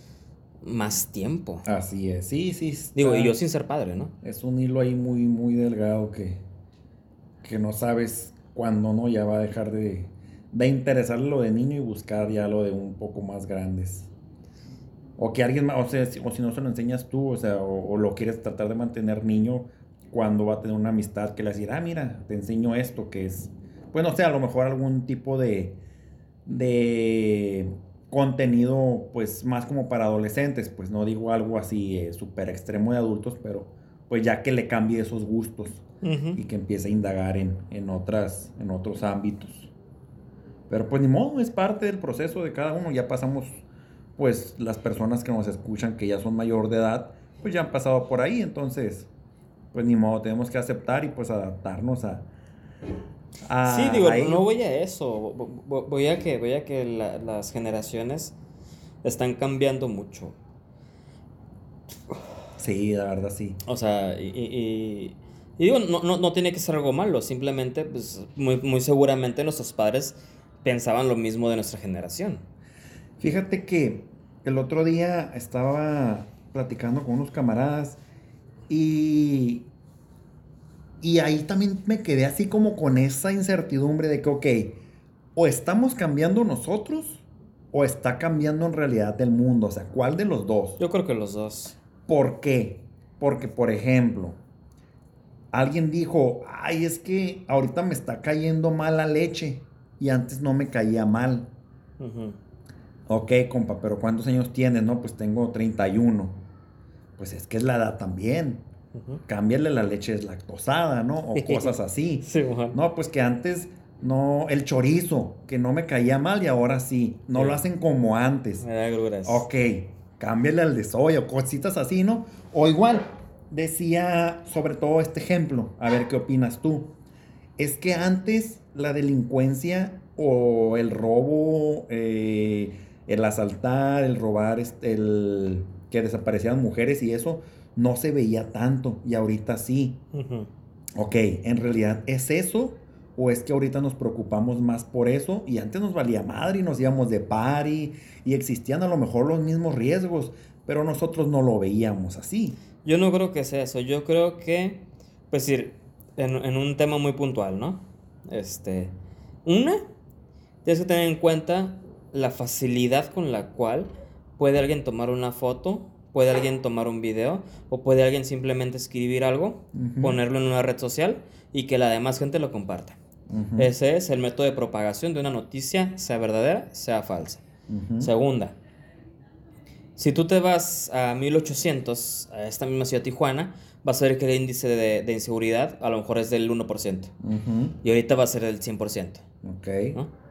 más tiempo. Así es, sí, sí. Digo, y yo sin ser padre, ¿no? Es un hilo ahí muy, muy delgado que, que no sabes cuándo, ¿no? Ya va a dejar de, de interesarle lo de niño y buscar ya lo de un poco más grandes. O que alguien más, o sea, si, o si no se lo enseñas tú, o sea, o, lo quieres tratar de mantener niño cuando va a tener una amistad que le decir, ah, mira, te enseño esto que es, pues no sé, a lo mejor algún tipo de, de contenido pues más como para adolescentes, pues no digo algo así eh, súper extremo de adultos, pero pues ya que le cambie esos gustos y que empiece a indagar en, en, otras, en otros ámbitos. Pero pues ni modo, es parte del proceso de cada uno, ya pasamos pues las personas que nos escuchan que ya son mayor de edad, pues ya han pasado por ahí, entonces pues ni modo, tenemos que aceptar y pues adaptarnos a, sí, digo, no voy a eso. Voy a que, voy a que las generaciones están cambiando mucho. Sí, la verdad sí. O sea, y, digo, no, no, tiene que ser algo malo, simplemente, pues, muy, muy seguramente nuestros padres pensaban lo mismo de nuestra generación. Fíjate que el otro día estaba platicando con unos camaradas y y ahí también me quedé así como con esa incertidumbre de que, ok, o estamos cambiando nosotros o está cambiando en realidad el mundo. O sea, ¿cuál de los dos? Yo creo que los dos. ¿Por qué? Porque, por ejemplo, alguien dijo, ay, es que ahorita me está cayendo mal la leche y antes no me caía mal. Ok, compa, pero ¿cuántos años tienes? No, pues tengo 31. Pues es que es la edad también. Cámbiale la leche deslactosada, ¿no? O cosas así. No, pues que antes no, el chorizo, que no me caía mal y ahora sí. No lo hacen como antes. Me da gruras. Ok, cámbiale al de soya o cositas así, ¿no? O igual, decía sobre todo este ejemplo, a ver qué opinas tú. Es que antes la delincuencia o el robo, eh, el asaltar, el robar, este, el que desaparecían mujeres y eso, no se veía tanto y ahorita sí. Ok, en realidad es eso o es que ahorita nos preocupamos más por eso y antes nos valía madre y nos íbamos de party y existían a lo mejor los mismos riesgos, pero nosotros no lo veíamos así. Yo no creo que sea eso, yo creo que, pues decir, en, en un tema muy puntual, ¿no? Este, una, tienes que tener en cuenta la facilidad con la cual puede alguien tomar una foto puede alguien tomar un video o puede alguien simplemente escribir algo, ponerlo en una red social y que la demás gente lo comparta. Ese es el método de propagación de una noticia, sea verdadera, sea falsa. Segunda, si tú te vas a 1800, a esta misma ciudad Tijuana, vas a ver que el índice de, inseguridad a lo mejor es del 1%. Y ahorita va a ser del 100%. Ok.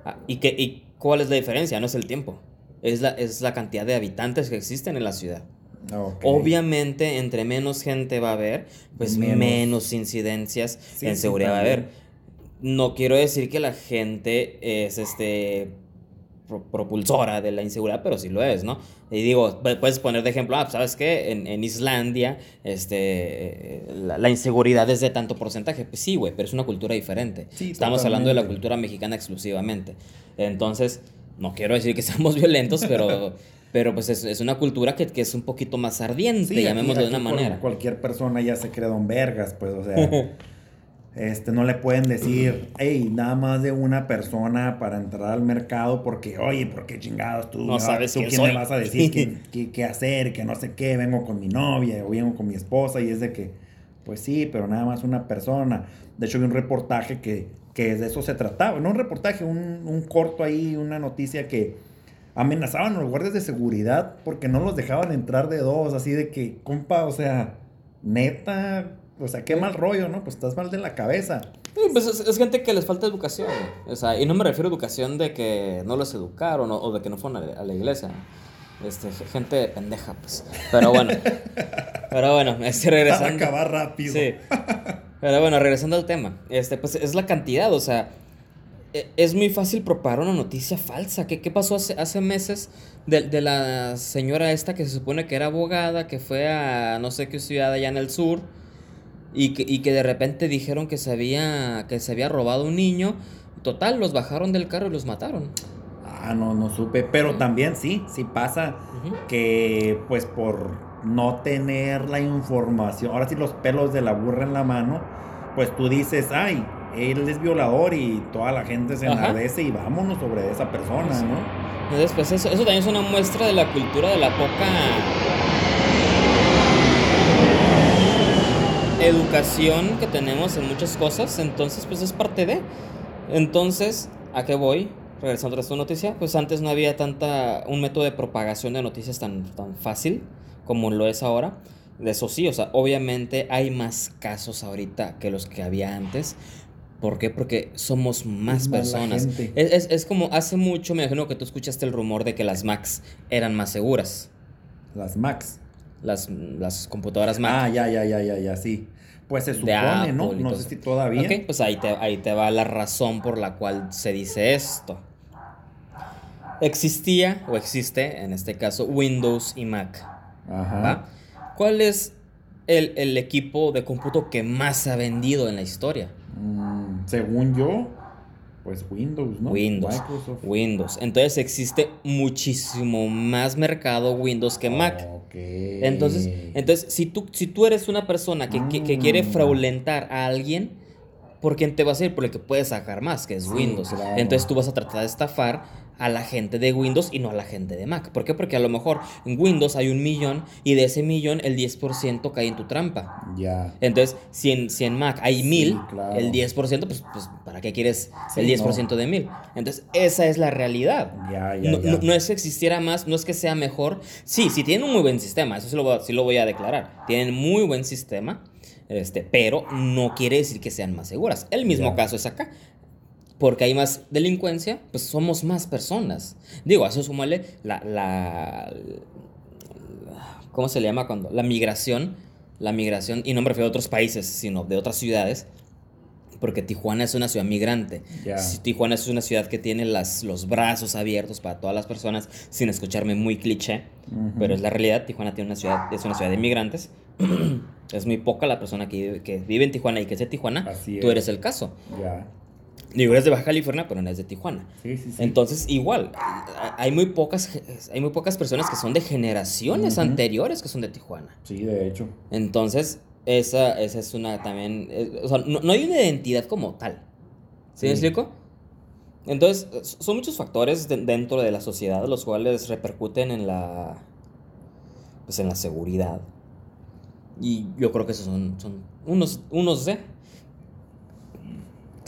Ah, ¿y, qué, ¿Y cuál es la diferencia? No es el tiempo. Es la, es la cantidad de habitantes que existen en la ciudad. Obviamente, entre menos gente va a haber, pues menos, incidencias en seguridad va a haber. No quiero decir que la gente es este propulsora de la inseguridad, pero sí lo es, ¿no? Y digo, puedes poner de ejemplo, ah, ¿sabes qué? En, Islandia, este, la, inseguridad es de tanto porcentaje. Pues sí, güey, pero es una cultura diferente. Estamos hablando de la cultura mexicana exclusivamente. Entonces, no quiero decir que seamos violentos, pero Pero pues es, es una cultura que, que, es un poquito más ardiente, llamémoslo de una manera. Cualquier persona ya se cree don Vergas, pues, o sea. este, no le pueden decir, hey, nada más de una persona para entrar al mercado porque, oye, ¿por qué chingados tú? No sabes ¿Quién me vas a decir qué, qué, qué, hacer? Que no sé qué, vengo con mi novia o vengo con mi esposa y es de que, pues sí, pero nada más una persona. De hecho, vi un reportaje que, que de eso se trataba. No un reportaje, un, un corto ahí, una noticia que amenazaban a los guardias de seguridad porque no los dejaban entrar de dos, así de que, compa, o sea, neta, o sea, qué mal rollo, ¿no? Pues estás mal de la cabeza. pues es, gente que les falta educación, o sea, y no me refiero a educación de que no los educaron o, de que no fueron a la, iglesia. Este, gente pendeja, pues. Pero bueno. pero bueno, estoy regresando. Para acabar rápido. Sí. Pero bueno, regresando al tema. Este, pues es la cantidad, o sea. e- Es muy fácil propagar una noticia falsa. ¿Qué, qué pasó hace, hace meses de, de la señora esta que se supone que era abogada, que fue a no sé qué ciudad allá en el sur, y que, y que de repente dijeron que se había, que se había robado un niño? Total, los bajaron del carro y los mataron. Ah, no, no supe. Pero también sí, sí pasa que pues por no tener la información, ahora sí los pelos de la burra en la mano, pues tú dices, ay, él es violador y toda la gente se enardece y vámonos sobre esa persona, Sí. ¿no? Entonces, pues eso, eso también es una muestra de la cultura de la poca educación que tenemos en muchas cosas. Entonces, pues es parte de. Entonces, ¿a qué voy? Regresando a esta noticia, pues antes no había tanta un método de propagación de noticias tan, tan fácil como lo es ahora. De eso sí, o sea, obviamente hay más casos ahorita que los que había antes. ¿Por qué? Porque somos más personas. Es, es- es como hace mucho, me imagino que tú escuchaste el rumor de que las Macs eran más seguras. Las Macs. Las, las computadoras Mac. Ah, ya, ya, ya, ya, ya, sí. Pues se supone, ¿no? Apple No sé si todavía. Ok, pues ahí te, ahí te va la razón por la cual se dice esto. Existía, o existe, en este caso, Windows y Mac. Ajá. ¿va? ¿Cuál es el, el equipo de cómputo que más ha vendido en la historia? Mm, según yo, pues Windows, ¿no? Windows. Microsoft. Windows. Entonces existe muchísimo más mercado Windows que Mac. Entonces, entonces si, tú, si tú eres una persona que, que- que quiere Mm. fraulentar a alguien, ¿por quién te vas a ir? Por el que puedes sacar más, que es Sí, Windows. claro. Entonces tú vas a tratar de estafar a la gente de Windows y no a la gente de Mac. ¿Por qué? Porque a lo mejor en Windows hay un millón y de ese millón el 10% cae en tu trampa. Ya. Entonces, si en, si en Mac hay Sí, mil, claro. el 10%, pues, pues ¿para qué quieres Sí, el 10% de mil? Entonces, esa es la realidad. Ya, ya, No, ya. no- no es que existiera más, no es que sea mejor. Sí, sí tienen un muy buen sistema, eso sí lo, voy a- sí lo voy a declarar. Tienen muy buen sistema, este, pero no quiere decir que sean más seguras. El mismo caso es acá. Porque hay más delincuencia, pues somos más personas. Digo, a eso súmale la, la, la- ¿Cómo se le llama cuando? La migración. La migración, y no me refiero a otros países, sino de otras ciudades. Porque Tijuana es una ciudad migrante. Si Tijuana es una ciudad que tiene las, los brazos abiertos para todas las personas, sin escucharme muy cliché, Ujú. pero es la realidad. Tijuana tiene una ciudad, es una ciudad de inmigrantes. es muy poca la persona que, vive- que vive en Tijuana y que es de Tijuana. Así Tú es. eres el caso. Ya. Digo, eres de Baja California, pero no eres de Tijuana. Sí, sí, sí. Entonces, igual, hay muy pocas, hay muy pocas personas que son de generaciones anteriores que son de Tijuana. sí, de hecho. Entonces, esa, esa es una también. eh, o sea, no, no hay una identidad como tal. ¿Sí, me explico? Entonces, son muchos factores de- dentro de la sociedad los cuales repercuten en la. Pues en la seguridad. Y yo creo que esos son, son unos, unos de.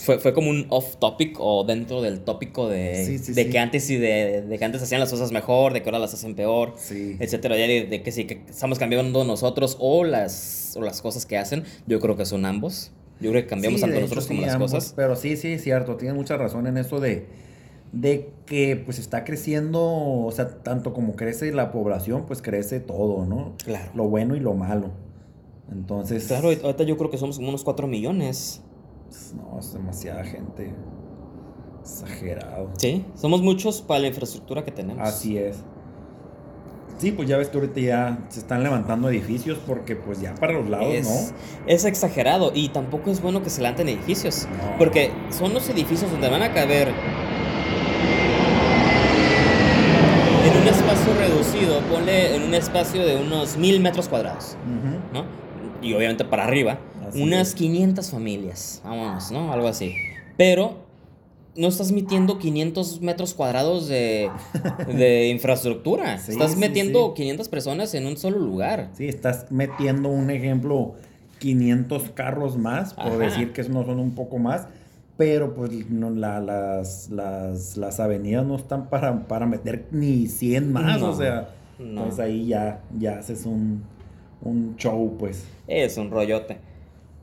Fue, fue como un off topic o dentro del tópico de, Sí, sí, de sí. que antes y de, de que antes hacían las cosas mejor, de que ahora las hacen peor etcétera, ya de, de que sí, que estamos cambiando nosotros o las, o las cosas que hacen, yo creo que son ambos. Yo creo que cambiamos tanto nosotros hecho, como las ambos, cosas. Pero sí, sí, es cierto. Tienes mucha razón en eso de, de que pues está creciendo, o sea, tanto como crece la población, pues crece todo, ¿no? Claro. Lo bueno y lo malo. Entonces, Claro, ahorita yo creo que somos como unos 4 millones. Pues, no, es demasiada gente. Exagerado. Sí, somos muchos para la infraestructura que tenemos. Así es. Sí, pues ya ves que ahorita ya se están levantando edificios porque pues ya para los lados, es, es exagerado y tampoco es bueno que se levanten edificios. No. Porque son los edificios donde van a caber en un espacio reducido, ponle en un espacio de unos mil metros cuadrados. ¿no? ¿no? Y obviamente para arriba, Así unas es. 500 familias, vámonos, ¿no? Algo así. Pero no estás metiendo 500 metros cuadrados de, de infraestructura. Sí, estás sí, metiendo sí. 500 personas en un solo lugar. Sí, estás metiendo un ejemplo, 500 carros más, por Ajá. decir que no son un poco más, pero pues no, la- las, las, las avenidas no están para, para meter ni 100 más, No, o sea, no. entonces ahí ya, ya haces un, un show, pues. Es un rollote.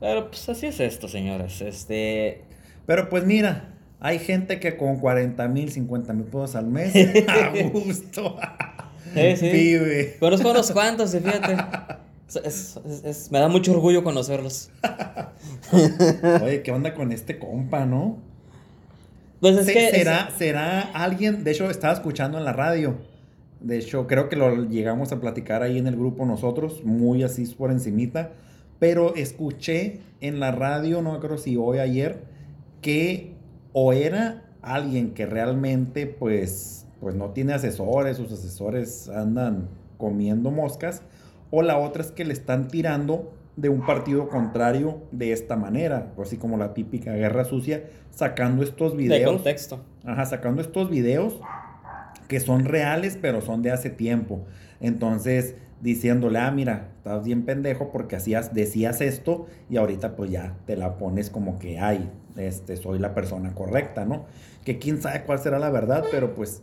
Pero pues así es esto, señores. Este. Pero pues mira, hay gente que con 40 mil, 50 mil pesos al mes, a gusto. Sí, sí. vive. Conozco unos cuantos, fíjate. me da mucho orgullo conocerlos. Oye, ¿qué onda con este compa, no? Pues es que. ¿Será, ¿Será alguien? De hecho, estaba escuchando en la radio. De hecho, creo que lo llegamos a platicar ahí en el grupo nosotros, muy así por encimita. Pero escuché en la radio, no creo si hoy ayer, que o era alguien que realmente pues, pues no tiene asesores, sus asesores andan comiendo moscas, o la otra es que le están tirando de un partido contrario de esta manera, así como la típica guerra sucia, sacando estos videos. De contexto. Ajá, sacando estos videos que son reales, pero son de hace tiempo. Entonces, diciéndole, ah, mira, estás bien pendejo porque hacías, decías esto y ahorita pues ya te la pones como que, ay, este, soy la persona correcta, ¿no? Que quién sabe cuál será la verdad, pero pues,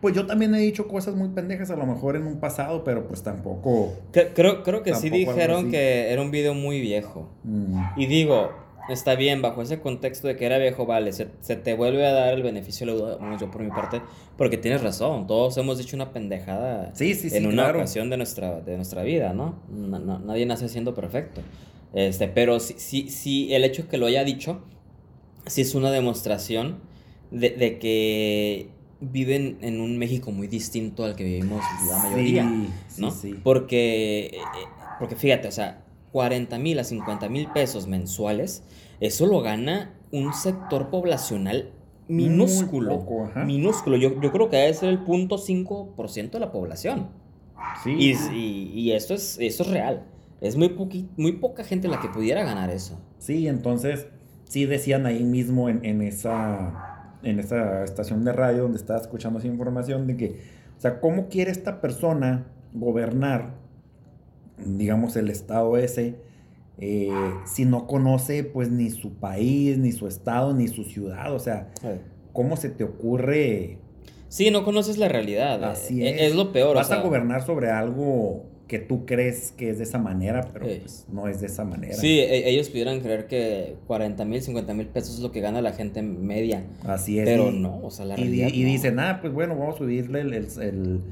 pues yo también he dicho cosas muy pendejas a lo mejor en un pasado, pero pues tampoco... Creo, creo que sí dijeron que era un video muy viejo. Mm. Y digo, Está bien, bajo ese contexto de que era viejo, vale, se, te vuelve a dar el beneficio, lo yo por mi parte, porque tienes razón, todos hemos dicho una pendejada en una ocasión de nuestra, de nuestra vida, ¿no? Nadie nace siendo perfecto. Este, pero sí, sí, el hecho de que lo haya dicho, sí es una demostración de, que viven en un México muy distinto al que vivimos la mayoría, ¿no? Porque, eh, porque fíjate, o sea, 40 mil a 50 mil pesos mensuales, eso lo gana un sector poblacional minúsculo. minúsculo. Yo, yo, creo que debe ser el 0.5% de la población. Sí. Y, esto, es, esto es real. Es muy, muy poca gente la que pudiera ganar eso. Sí, entonces, sí decían ahí mismo en, en, esa, en esa estación de radio donde estaba escuchando esa información de que, o sea, ¿cómo quiere esta persona gobernar digamos, el estado ese, eh, si no conoce pues ni su país, ni su estado, ni su ciudad, o sea, ¿cómo se te ocurre? Sí, no conoces la realidad. Eh, Así es. Es lo peor. Vas a gobernar sobre algo que tú crees que es de esa manera, pero pues, no es de esa manera. Sí, e, ellos pudieran creer que 40 mil, 50 mil pesos es lo que gana la gente media. Así es. Pero no, o sea, la realidad. Y, dicen, ah, pues bueno, vamos a subirle el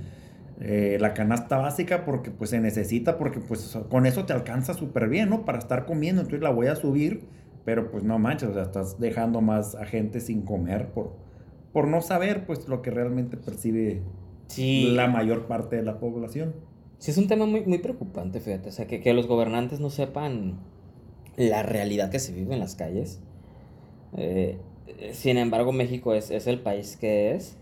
eh, la canasta básica porque pues se necesita, porque pues con eso te alcanza súper bien, ¿no? Para estar comiendo, entonces la voy a subir, pero pues no manches, o sea, estás dejando más a gente sin comer por, por no saber pues lo que realmente percibe la mayor parte de la población. Sí, es un tema muy, muy preocupante, fíjate, o sea, que, que los gobernantes no sepan la realidad que se vive en las calles. Eh, sin embargo, México es, es el país que es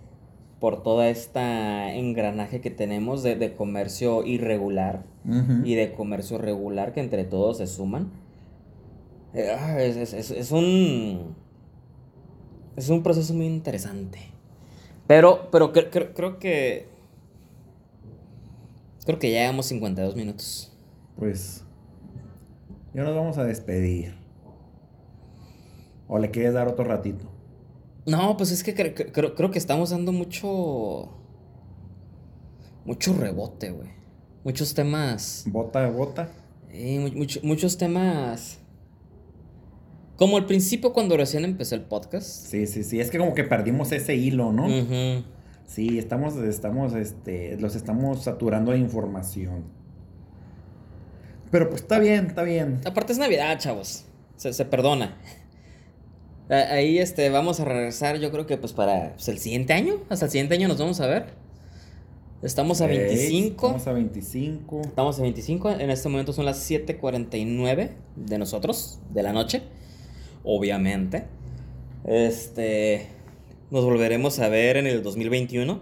por toda esta engranaje que tenemos de, comercio irregular y de comercio regular que entre todos se suman. Eh, ah, es, un. Es un proceso muy interesante. Pero, pero creo que. Creo que ya llevamos 52 minutos. Pues. Ya nos vamos a despedir. ¿O le quieres dar otro ratito? No, pues es que creo, que estamos dando mucho. Mucho rebote, güey. Muchos temas. Bota de bota. muchos temas. Como al principio cuando recién empezó el podcast. Sí, sí, sí. Es que como que perdimos ese hilo, ¿no? Sí, estamos, estamos, este, los estamos saturando de información. Pero pues está bien, está bien. Aparte es Navidad, chavos. Se, se perdona. Ahí este, vamos a regresar, yo creo que pues para pues, el siguiente año. Hasta el siguiente año nos vamos a ver. Estamos a 25. Estamos a 25. Estamos a 25. En este momento son las 7:49 de nosotros, de la noche. Obviamente. Este. Nos volveremos a ver en el 2021.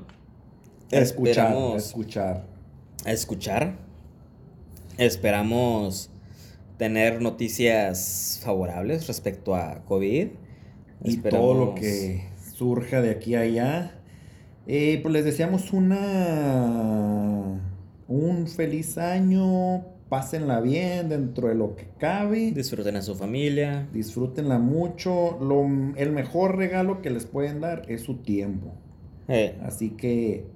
A escuchar. a escuchar. A escuchar. Esperamos tener noticias favorables respecto a COVID y todo lo que surja de aquí a allá. Eh, pues les deseamos una un feliz año, pásenla bien dentro de lo que cabe. Disfruten a su familia. Disfrútenla mucho. Lo, el mejor regalo que les pueden dar es su tiempo. Eh. Así que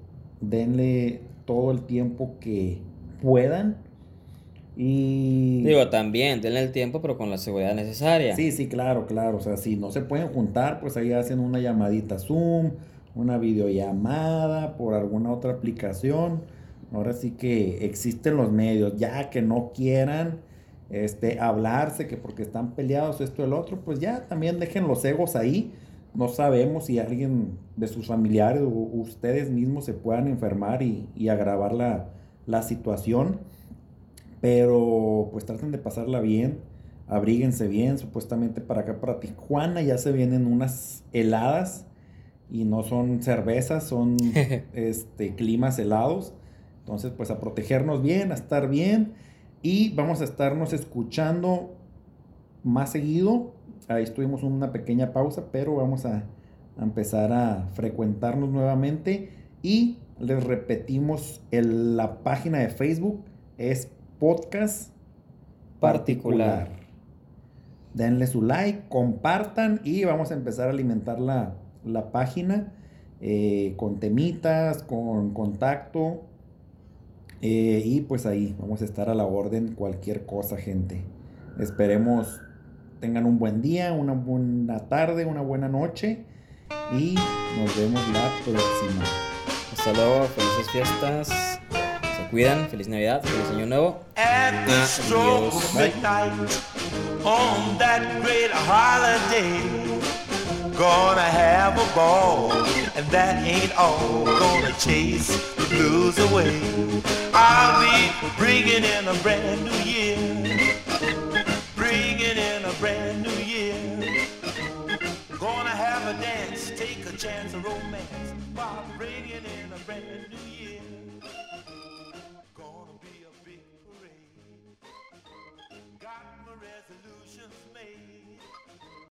denle todo el tiempo que puedan y... Digo, también, denle el tiempo, pero con la seguridad necesaria. Sí, sí, claro, claro. O sea, si no se pueden juntar, pues ahí hacen una llamadita Zoom, una videollamada por alguna otra aplicación. Ahora sí que existen los medios, ya que no quieran este, hablarse, que porque están peleados esto y el otro, pues ya también dejen los egos ahí. No sabemos si alguien de sus familiares o ustedes mismos se puedan enfermar y, agravar la, la situación. Pero pues traten de pasarla bien, abríguense bien, supuestamente para acá, para Tijuana ya se vienen unas heladas y no son cervezas, son este, climas helados. Entonces pues a protegernos bien, a estar bien y vamos a estarnos escuchando más seguido. Ahí estuvimos una pequeña pausa, pero vamos a, empezar a frecuentarnos nuevamente. Y les repetimos, la página de Facebook es podcast particular. Denle su like, compartan y vamos a empezar a alimentar la, página eh, con temitas, con contacto eh, y pues ahí vamos a estar a la orden cualquier cosa, gente. Esperemos tengan un buen día, una buena tarde, una buena noche y nos vemos la próxima. Hasta luego, felices fiestas. Cuidan, feliz Navidad, feliz Año Nuevo. Adiós. Gonna have a ball, and that ain't all. Gonna chase the blues away. I'll be bringing in a brand new year. Bringing in a brand new year. Gonna have a dance, take a chance of romance while bringing in a brand new year. resolutions made.